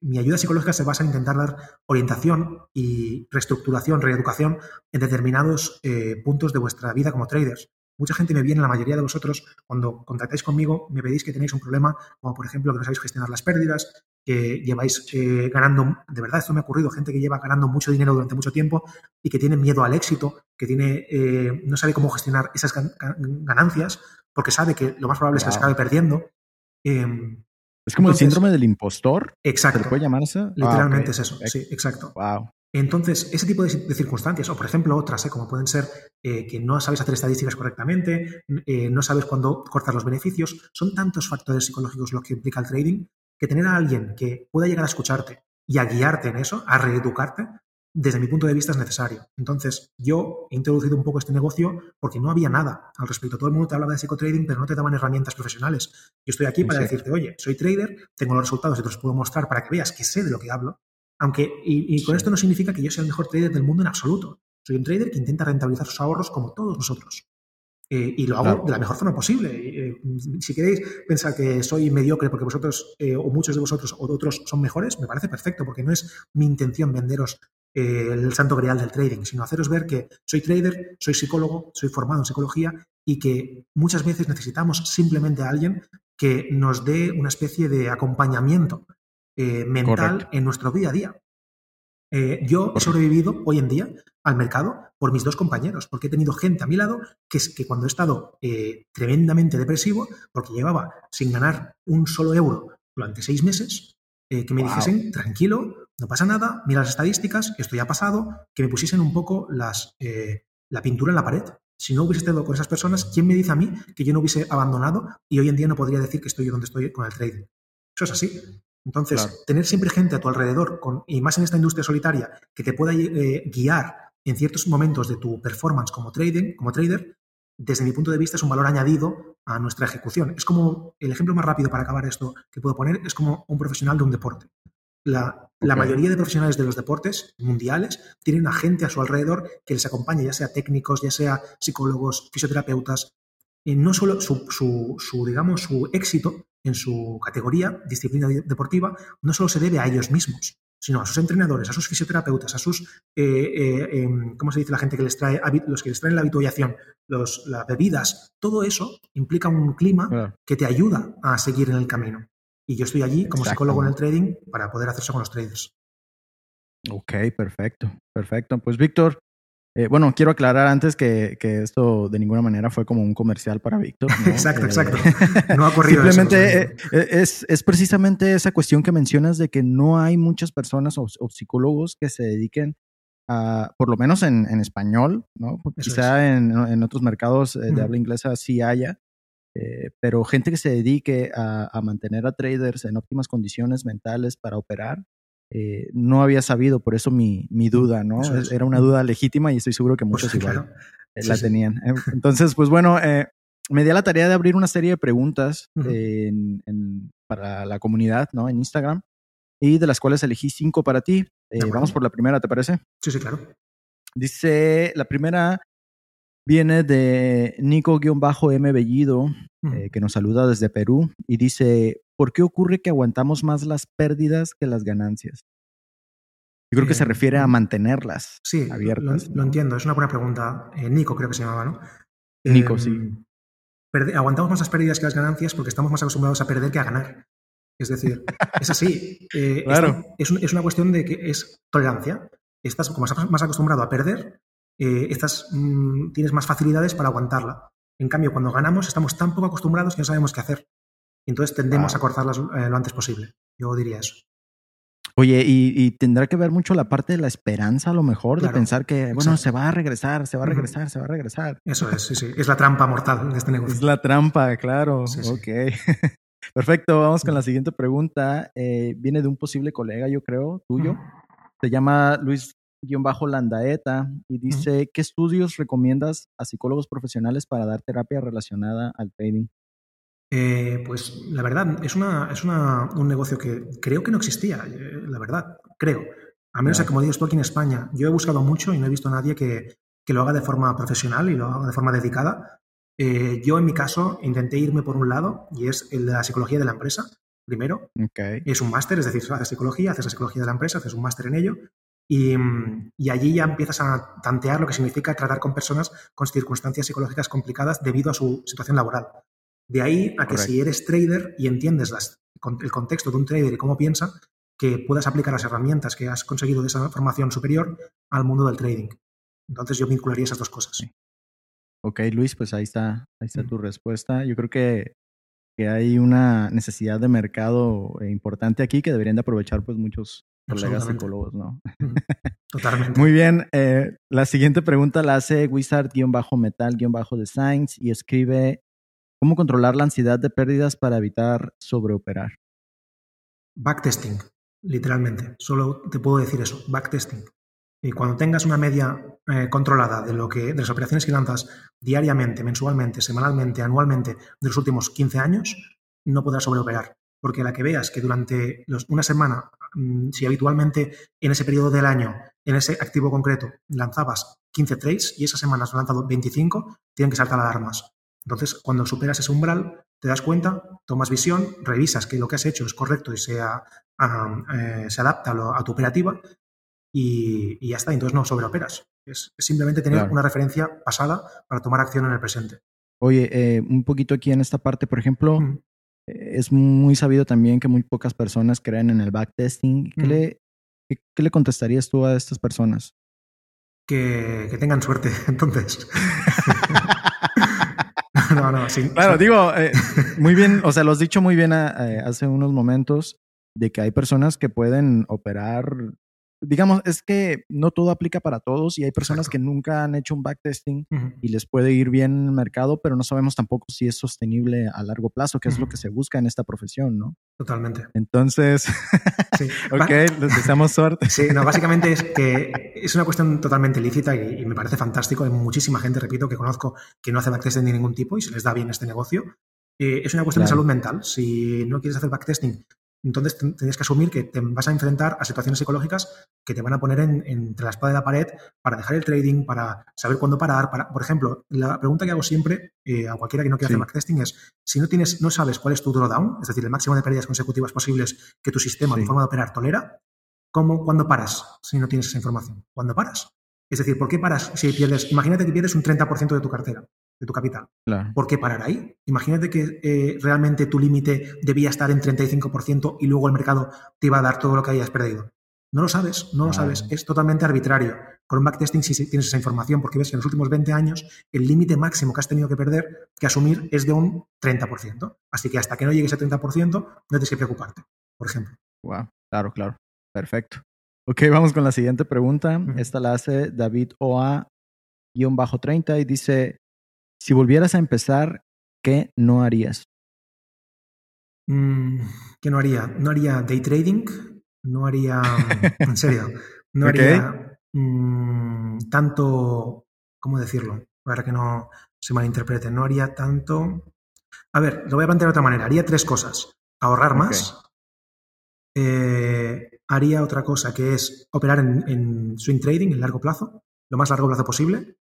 mi ayuda psicológica se basa en intentar dar orientación y reestructuración, reeducación en determinados eh, puntos de vuestra vida como traders. Mucha gente me viene, la mayoría de vosotros, cuando contactáis conmigo, me pedís que tenéis un problema, como por ejemplo que no sabéis gestionar las pérdidas, que lleváis eh, ganando, de verdad, esto me ha ocurrido, gente que lleva ganando mucho dinero durante mucho tiempo y que tiene miedo al éxito, que tiene, eh, no sabe cómo gestionar esas ganancias, porque sabe que lo más probable es que se acabe perdiendo. Em, es como el síndrome del impostor. Exacto. ¿Se puede llamar eso? Ah, Literalmente es eso. Sí, exacto. Wow. Entonces, ese tipo de, circunstancias, o por ejemplo otras, ¿eh? como pueden ser eh, que no sabes hacer estadísticas correctamente, eh, no sabes cuándo cortar los beneficios, son tantos factores psicológicos los que implica el trading que tener a alguien que pueda llegar a escucharte y a guiarte en eso, a reeducarte, desde mi punto de vista es necesario. Entonces, yo he introducido un poco este negocio porque no había nada al respecto. Todo el mundo te hablaba de psicotrading, pero no te daban herramientas profesionales. Yo estoy aquí para decirte, oye, soy trader, tengo los resultados y te los puedo mostrar para que veas que sé de lo que hablo. Aunque, y, con esto no significa que yo sea el mejor trader del mundo en absoluto. Soy un trader que intenta rentabilizar sus ahorros como todos nosotros. Eh, y lo hago de la mejor forma posible. Eh, si queréis pensar que soy mediocre porque vosotros eh, o muchos de vosotros o otros son mejores, me parece perfecto porque no es mi intención venderos el santo grial del trading, sino haceros ver que soy trader, soy psicólogo, soy formado en psicología y que muchas veces necesitamos simplemente a alguien que nos dé una especie de acompañamiento mental en nuestro día a día. yo he sobrevivido hoy en día al mercado por mis dos compañeros, porque he tenido gente a mi lado que, es, que cuando he estado eh, tremendamente depresivo, porque llevaba sin ganar un solo euro durante seis meses, eh, que me dijesen, tranquilo, no pasa nada, mira las estadísticas, esto ya ha pasado, que me pusiesen un poco las, eh, la pintura en la pared. Si no hubiese estado con esas personas, ¿quién me dice a mí que yo no hubiese abandonado y hoy en día no podría decir que estoy donde estoy con el trading? Eso es así. Entonces, tener siempre gente a tu alrededor, con, y más en esta industria solitaria, que te pueda guiar en ciertos momentos de tu performance como, trading, como trader, desde mi punto de vista es un valor añadido a nuestra ejecución. Es como el ejemplo más rápido para acabar esto que puedo poner, es como un profesional de un deporte. La, mayoría de profesionales de los deportes mundiales tienen a gente a su alrededor que les acompaña, ya sea técnicos, ya sea psicólogos, fisioterapeutas. Y no solo su, su, digamos, su éxito en su categoría, disciplina deportiva, no solo se debe a ellos mismos, sino a sus entrenadores, a sus fisioterapeutas, a sus, eh, eh, em, ¿cómo se dice la gente que les trae, los que les traen la habituación, los, las bebidas? Todo eso implica un clima que te ayuda a seguir en el camino. Y yo estoy allí como psicólogo en el trading para poder hacer eso con los traders. Ok, perfecto, perfecto. Pues Víctor, eh, bueno, quiero aclarar antes que, esto de ninguna manera fue como un comercial para Víctor. exacto, exacto. No ha corrido. Simplemente eh, eh, es, es, precisamente esa cuestión que mencionas de que no hay muchas personas o, psicólogos que se dediquen a, por lo menos en, español, ¿no? Quizá en, otros mercados de habla inglesa sí haya, pero gente que se dedique a, a mantener a traders en óptimas condiciones mentales para operar, eh, no había sabido, por eso mi, mi duda, ¿no? Era una duda legítima y estoy seguro que muchos igual eh, la tenían. Eh, entonces, pues bueno, me di a la tarea de abrir una serie de preguntas para la comunidad, ¿no? En Instagram y de las cuales elegí cinco para ti. Eh, vamos por la primera, ¿te parece? Sí, sí, claro. Dice, la primera viene de Nico-M Bellido, eh, que nos saluda desde Perú, y dice, ¿por qué ocurre que aguantamos más las pérdidas que las ganancias? Yo creo que se refiere a mantenerlas sí, abiertas. Lo, entiendo, es una buena pregunta. Nico creo que se llamaba, ¿no? Nico, sí. Em, aguantamos más las pérdidas que las ganancias porque estamos más acostumbrados a perder que a ganar. Es decir, es así. Eh, claro. es, una cuestión de que es tolerancia. Estás, como estás más acostumbrado a perder, eh, estás, mm, tienes más facilidades para aguantarla. En cambio, cuando ganamos, estamos tan poco acostumbrados que no sabemos qué hacer. Y entonces tendemos a cortarlas eh, lo antes posible. Yo diría eso. Oye, y, tendrá que ver mucho la parte de la esperanza, a lo mejor, de pensar que, bueno, se va a regresar, se va a regresar, se va a regresar. Eso es, sí, sí. Es la trampa mortal de este negocio. Es la trampa, claro. ok. Perfecto, vamos con la siguiente pregunta. Eh, viene de un posible colega, yo creo, tuyo. Se llama Luis-Landaeta y dice, ¿qué estudios recomiendas a psicólogos profesionales para dar terapia relacionada al trading? Eh, pues la verdad, es, una, es una, un negocio que creo que no existía, eh, la verdad, creo. A menos que, como dices tú aquí en España, yo he buscado mucho y no he visto a nadie que, que lo haga de forma profesional y lo haga de forma dedicada. Eh, yo, en mi caso, intenté irme por un lado y es el de la psicología de la empresa, primero. Es un máster, es decir, haces psicología, haces la psicología de la empresa, haces un máster en ello. Y, y, allí ya empiezas a tantear lo que significa tratar con personas con circunstancias psicológicas complicadas debido a su situación laboral. De ahí a que si eres trader y entiendes el contexto de un trader y cómo piensa, que puedas aplicar las herramientas que has conseguido de esa formación superior al mundo del trading. Entonces yo vincularía esas dos cosas. Ok, Luis, pues ahí está, ahí está tu respuesta. Yo creo que, que, hay una necesidad de mercado importante aquí que deberían de aprovechar pues muchos colegas psicólogos, ¿no? Totalmente. Muy bien. Eh, la siguiente pregunta la hace Wizard-Metal-Designs y escribe ¿Cómo controlar la ansiedad de pérdidas para evitar sobreoperar? Backtesting, literalmente. Solo te puedo decir eso, backtesting. Y cuando tengas una media eh, controlada de, lo que, de las operaciones que lanzas diariamente, mensualmente, semanalmente, anualmente de los últimos 15 años, no podrás sobreoperar. Porque la que veas que durante una semana, mm, si habitualmente en ese periodo del año, en ese activo concreto, lanzabas 15 trades y esa semana has lanzado 25, tienen que saltar alarmas. Entonces, cuando superas ese umbral, te das cuenta, tomas visión, revisas que lo que has hecho es correcto y sea, eh, se adapta a, tu operativa y, ya está. Entonces no sobreoperas. Es, es simplemente tener una referencia pasada para tomar acción en el presente. Oye, eh, un poquito aquí en esta parte, por ejemplo, es muy sabido también que muy pocas personas creen en el backtesting. ¿Qué, le, qué, le contestarías tú a estas personas? Que, que tengan suerte, entonces. no, no, sí. Claro, digo, eh, muy bien, o sea, lo has dicho muy bien eh, hace unos momentos de que hay personas que pueden operar digamos, es que no todo aplica para todos y hay personas que nunca han hecho un backtesting y les puede ir bien en el mercado, pero no sabemos tampoco si es sostenible a largo plazo, que es lo que se busca en esta profesión, ¿no? Totalmente. Entonces, sí. ok, les deseamos suerte. Sí, no, básicamente es que es una cuestión totalmente lícita y, me parece fantástico. Hay muchísima gente, repito, que conozco que no hace backtesting de ningún tipo y se les da bien este negocio. Eh, es una cuestión de salud mental. Si no quieres hacer backtesting entonces tienes que asumir que te vas a enfrentar a situaciones psicológicas que te van a poner entre la espada y la pared para dejar el trading, para saber cuándo parar. Para, por ejemplo, la pregunta que hago siempre eh, a cualquiera que no quiera hacer backtesting es, si no, tienes, no sabes cuál es tu drawdown, es decir, el máximo de pérdidas consecutivas posibles que tu sistema, tu forma de operar, tolera, ¿cómo, ¿cuándo paras si no tienes esa información? ¿Cuándo paras? Es decir, ¿por qué paras si pierdes? Imagínate que pierdes un 30% de tu cartera de tu capital. ¿Por qué parar ahí? Imagínate que eh, realmente tu límite debía estar en 35% y luego el mercado te iba a dar todo lo que hayas perdido. No lo sabes, no lo sabes, es totalmente arbitrario. Con un backtesting sí tienes esa información porque ves que en los últimos 20 años el límite máximo que has tenido que perder, que asumir, es de un 30%. Así que hasta que no llegues a 30% no tienes que preocuparte, por ejemplo. Wow, claro, claro. Perfecto. Ok, vamos con la siguiente pregunta. Esta la hace David OA-30 y dice, si volvieras a empezar, ¿qué no harías? Mm, ¿Qué no haría? No haría day trading, no haría, en serio, no haría mm, tanto, ¿cómo decirlo? Para que no se malinterprete, no haría tanto... A ver, lo voy a plantear de otra manera, haría tres cosas. Ahorrar más, eh, haría otra cosa que es operar en, en swing trading en largo plazo, lo más largo plazo posible,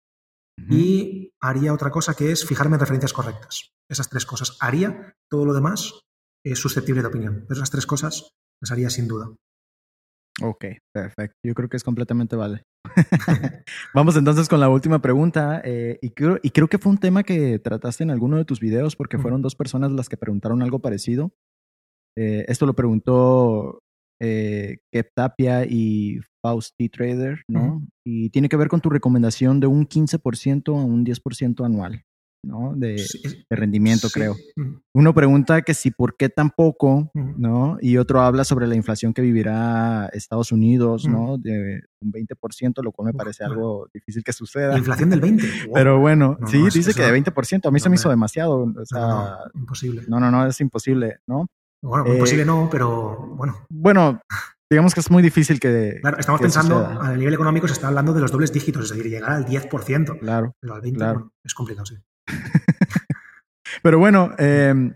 y haría otra cosa que es fijarme en referencias correctas. Esas tres cosas haría, todo lo demás es susceptible de opinión, pero esas tres cosas las haría sin duda. Ok, perfecto. Yo creo que es completamente vale. Vamos entonces con la última pregunta. eh, y, creo, y creo que fue un tema que trataste en alguno de tus videos porque fueron dos personas las que preguntaron algo parecido. Eh, esto lo preguntó eh, Kev Tapia y Faust T. Trader, ¿no? Y tiene que ver con tu recomendación de un 15% a un 10% anual, ¿no? De, Sí, es- de rendimiento, sí. creo. Uno pregunta que si por qué tan poco, Ujú. ¿no? Y otro habla sobre la inflación que vivirá Estados Unidos, ¿no? De un 20%, lo cual me parece algo difícil que La suceda. inflación del 20. Wow. Pero bueno, No, sí, no, dice eso- que de 20%. A mí se me hizo demasiado. O No, sea, no, imposible. no, no, no, es imposible, ¿no? Bueno, Eh, imposible no, pero bueno. Bueno, digamos que es muy difícil que. Claro, estamos que pensando, suceda. a nivel económico se está hablando de los dobles dígitos, es decir, llegar al 10%, Claro. pero al 20% Claro. es complicado, sí. Pero bueno, eh,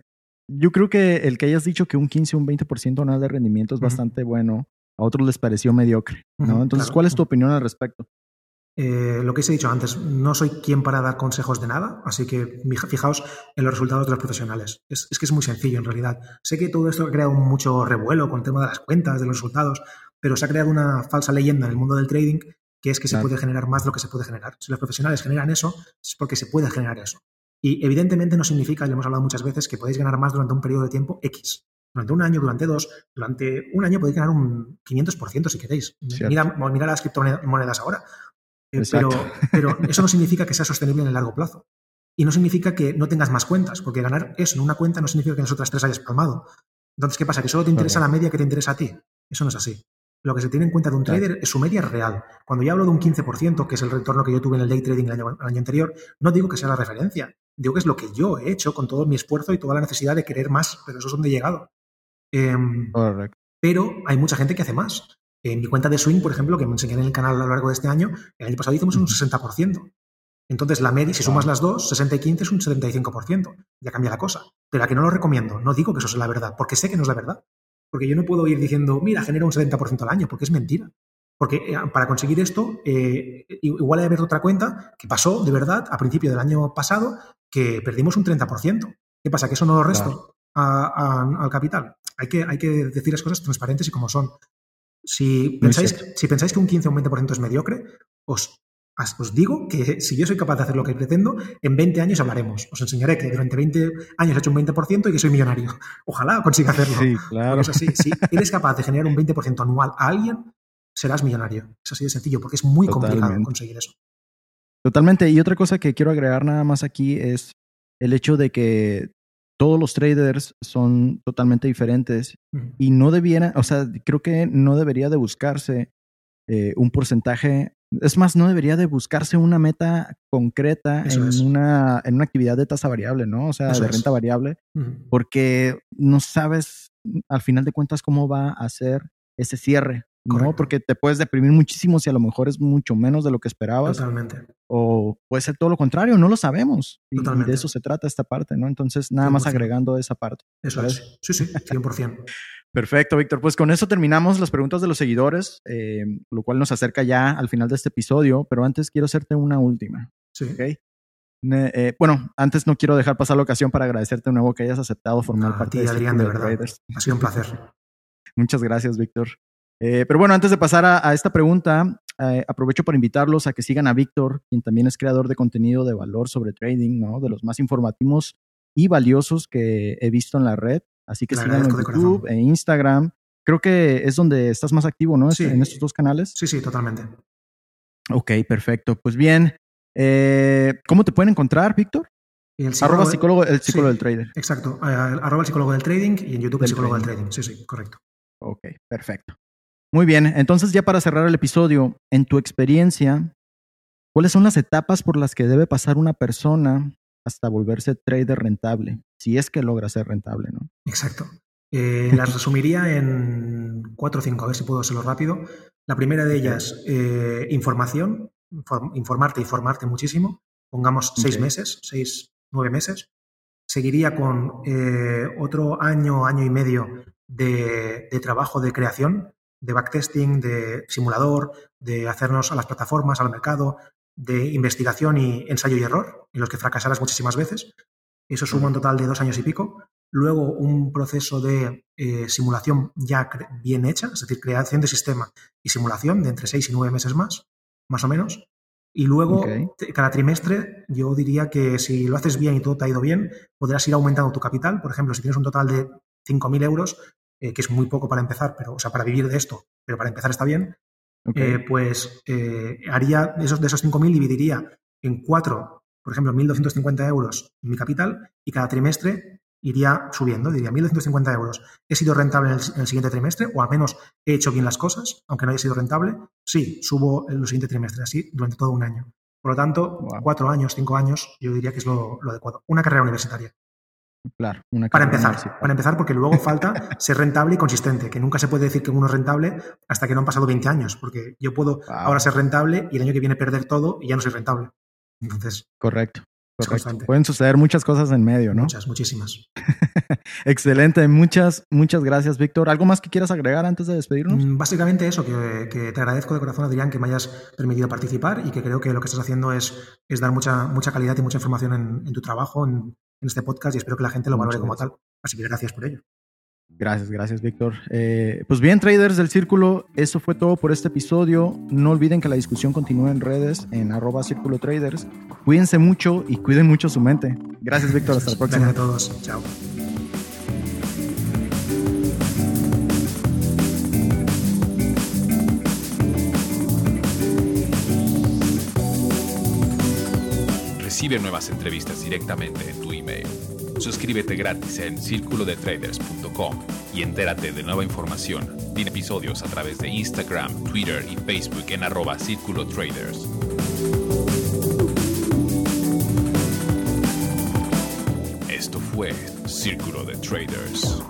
yo creo que el que hayas dicho que un 15 o un 20% anual de rendimiento es bastante bueno. A otros les pareció mediocre, ¿no? Entonces, claro. ¿cuál es tu opinión al respecto? Eh, lo que os he dicho antes, no soy quien para dar consejos de nada, así que fija- fijaos en los resultados de los profesionales. Es, es que es muy sencillo en realidad. Sé que todo esto ha creado mucho revuelo con el tema de las cuentas, de los resultados, pero se ha creado una falsa leyenda en el mundo del trading que es que se puede generar más de lo que se puede generar. Si los profesionales generan eso, es porque se puede generar eso. Y evidentemente no significa, y lo hemos hablado muchas veces, que podéis ganar más durante un periodo de tiempo X. Durante un año, durante dos, durante un año podéis ganar un 500% si queréis. Cierto. Mira, mira las criptomonedas ahora. Eh, pero, eso no significa que sea sostenible en el largo plazo. Y no significa que no tengas más cuentas, porque ganar eso en una cuenta no significa que en las otras tres hayas palmado. Entonces, ¿qué pasa? ¿Que solo te interesa la media que te interesa a ti? Eso no es así. Lo que se tiene en cuenta de un Claro. trader es su media real. Cuando yo hablo de un 15%, que es el retorno que yo tuve en el day trading el año, el año anterior, no digo que sea la referencia. Digo que es lo que yo he hecho con todo mi esfuerzo y toda la necesidad de querer más, pero eso es donde he llegado. Em, Correcto. pero hay mucha gente que hace más. En mi cuenta de swing, por ejemplo, que me enseñé en el canal a lo largo de este año, el año pasado hicimos un 60%. Entonces, la media, si sumas las dos, 60 y 15 es un 75%. Ya cambia la cosa. Pero a que no lo recomiendo. No digo que eso sea la verdad, porque sé que no es la verdad. Porque yo no puedo ir diciendo, mira, genera un 70% al año, porque es mentira. Porque eh, para conseguir esto, eh, igual he abierto otra cuenta que pasó de verdad a principio del año pasado que perdimos un 30%. ¿Qué pasa? ¿Que eso no lo resto a- a- al capital? Hay que, hay que decir las cosas transparentes y como son. Si pensáis, cierto. si pensáis que un 15 o un 20% es mediocre, os, os digo que si yo soy capaz de hacer lo que pretendo, en 20 años hablaremos. Os enseñaré que durante 20 años he hecho un 20% y que soy millonario. Ojalá consiga hacerlo. Sí, claro. es así. Si eres capaz de generar un 20% anual a alguien, serás millonario. Es así de sencillo, porque es muy complicado conseguir eso. Totalmente. Y otra cosa que quiero agregar nada más aquí es el hecho de que todos los traders son totalmente diferentes y no debiera, o sea, creo que no debería de buscarse eh, un porcentaje, es más, no debería de buscarse una meta concreta en una, en una actividad de tasa variable, ¿no? O sea, Eso de es. renta variable, porque no sabes al final de cuentas cómo va a ser ese cierre, ¿no? Porque te puedes deprimir muchísimo si a lo mejor es mucho menos de lo que esperabas Totalmente. o puede ser todo lo contrario, no lo sabemos. Y, Totalmente. de eso se trata esta parte, ¿no? Entonces, nada más 100%. agregando esa parte. Eso es. Sí, sí, 100%. Perfecto, Víctor. Pues con eso terminamos las preguntas de los seguidores, eh, lo cual nos acerca ya al final de este episodio, pero antes quiero hacerte una última. Sí. ¿ok? Ne- eh, bueno, antes no quiero dejar pasar la ocasión para agradecerte de nuevo que hayas aceptado formar No, a parte ti, de Adrián, Círculo de verdad. Ha sido un placer. Muchas gracias, Víctor. Eh, pero bueno, antes de pasar a, a esta pregunta, eh, aprovecho para invitarlos a que sigan a Víctor, quien también es creador de contenido de valor sobre trading, ¿no? De los más informativos y valiosos que he visto en la red. Así que síganlo en YouTube e Instagram. Creo que es donde estás más activo, ¿no? Sí. En estos dos canales. Sí, sí, totalmente. Ok, perfecto. Pues bien, eh, ¿cómo te pueden encontrar, Víctor? Arroba psicólogo- el psicólogo Sí. del trader. Exacto. Eh, arroba el psicólogo del trading y en YouTube Del el psicólogo trading. del trading. Sí, sí, correcto. Ok, perfecto. Muy bien, entonces ya para cerrar el episodio, en tu experiencia, ¿cuáles son las etapas por las que debe pasar una persona hasta volverse trader rentable? Si es que logra ser rentable, ¿no? Exacto. Eh, las resumiría en cuatro o cinco, a ver si puedo hacerlo rápido. La primera de ellas, eh, información, inform- informarte y formarte muchísimo. Pongamos seis meses, seis, nueve meses. Seguiría con eh, otro año, año y medio de, de trabajo de creación, de backtesting, de simulador, de hacernos a las plataformas, al mercado, de investigación y ensayo y error, en los que fracasarás muchísimas veces. Eso suma un total de dos años y pico. Luego un proceso de eh, simulación ya bien hecha, es decir, creación de sistema y simulación de entre seis y nueve meses más, más o menos. Y luego, cada trimestre, yo diría que si lo haces bien y todo te ha ido bien, podrás ir aumentando tu capital. Por ejemplo, si tienes un total de 5.000 euros, eh, que es muy poco para empezar, pero, o sea, para vivir de esto, pero para empezar está bien, eh, pues eh, haría, esos, de esos 5.000 dividiría en cuatro, por ejemplo, 1.250 euros mi capital y cada trimestre iría subiendo, diría 1.250 euros. ¿He sido rentable en el, siguiente trimestre o al menos he hecho bien las cosas, aunque no haya sido rentable? Sí, subo en los siguientes trimestres, así durante todo un año. Por lo tanto, cuatro años, cinco años, yo diría que es lo, adecuado. Una carrera universitaria. Claro, una para empezar, para empezar, porque luego falta ser rentable y consistente, que nunca se puede decir que uno es rentable hasta que no han pasado 20 años, porque yo puedo ahora ser rentable y el año que viene perder todo y ya no soy rentable. Entonces, correcto. Pueden suceder muchas cosas en medio, ¿no? Muchas, muchísimas. Excelente. Muchas, muchas gracias, Víctor. ¿Algo más que quieras agregar antes de despedirnos? Mm, básicamente eso, que, te agradezco de corazón, Adrián, que me hayas permitido participar y que creo que lo que estás haciendo es, es dar mucha, mucha calidad y mucha información en, tu trabajo, en, este podcast y espero que la gente lo valore como tal. Así que gracias por ello. Gracias, gracias, Víctor. Eh, pues bien, traders del círculo, eso fue todo por este episodio. No olviden que la discusión continúa en redes, en arroba círculo traders. Cuídense mucho y cuiden mucho su mente. Gracias, Víctor. Hasta la próxima. Gracias a todos. Chao. Recibe nuevas entrevistas directamente en tu email Suscríbete gratis en circulodetraders.com y entérate de nueva información y episodios a través de Instagram, Twitter y Facebook en arroba Círculo Traders. Esto fue Círculo de Traders.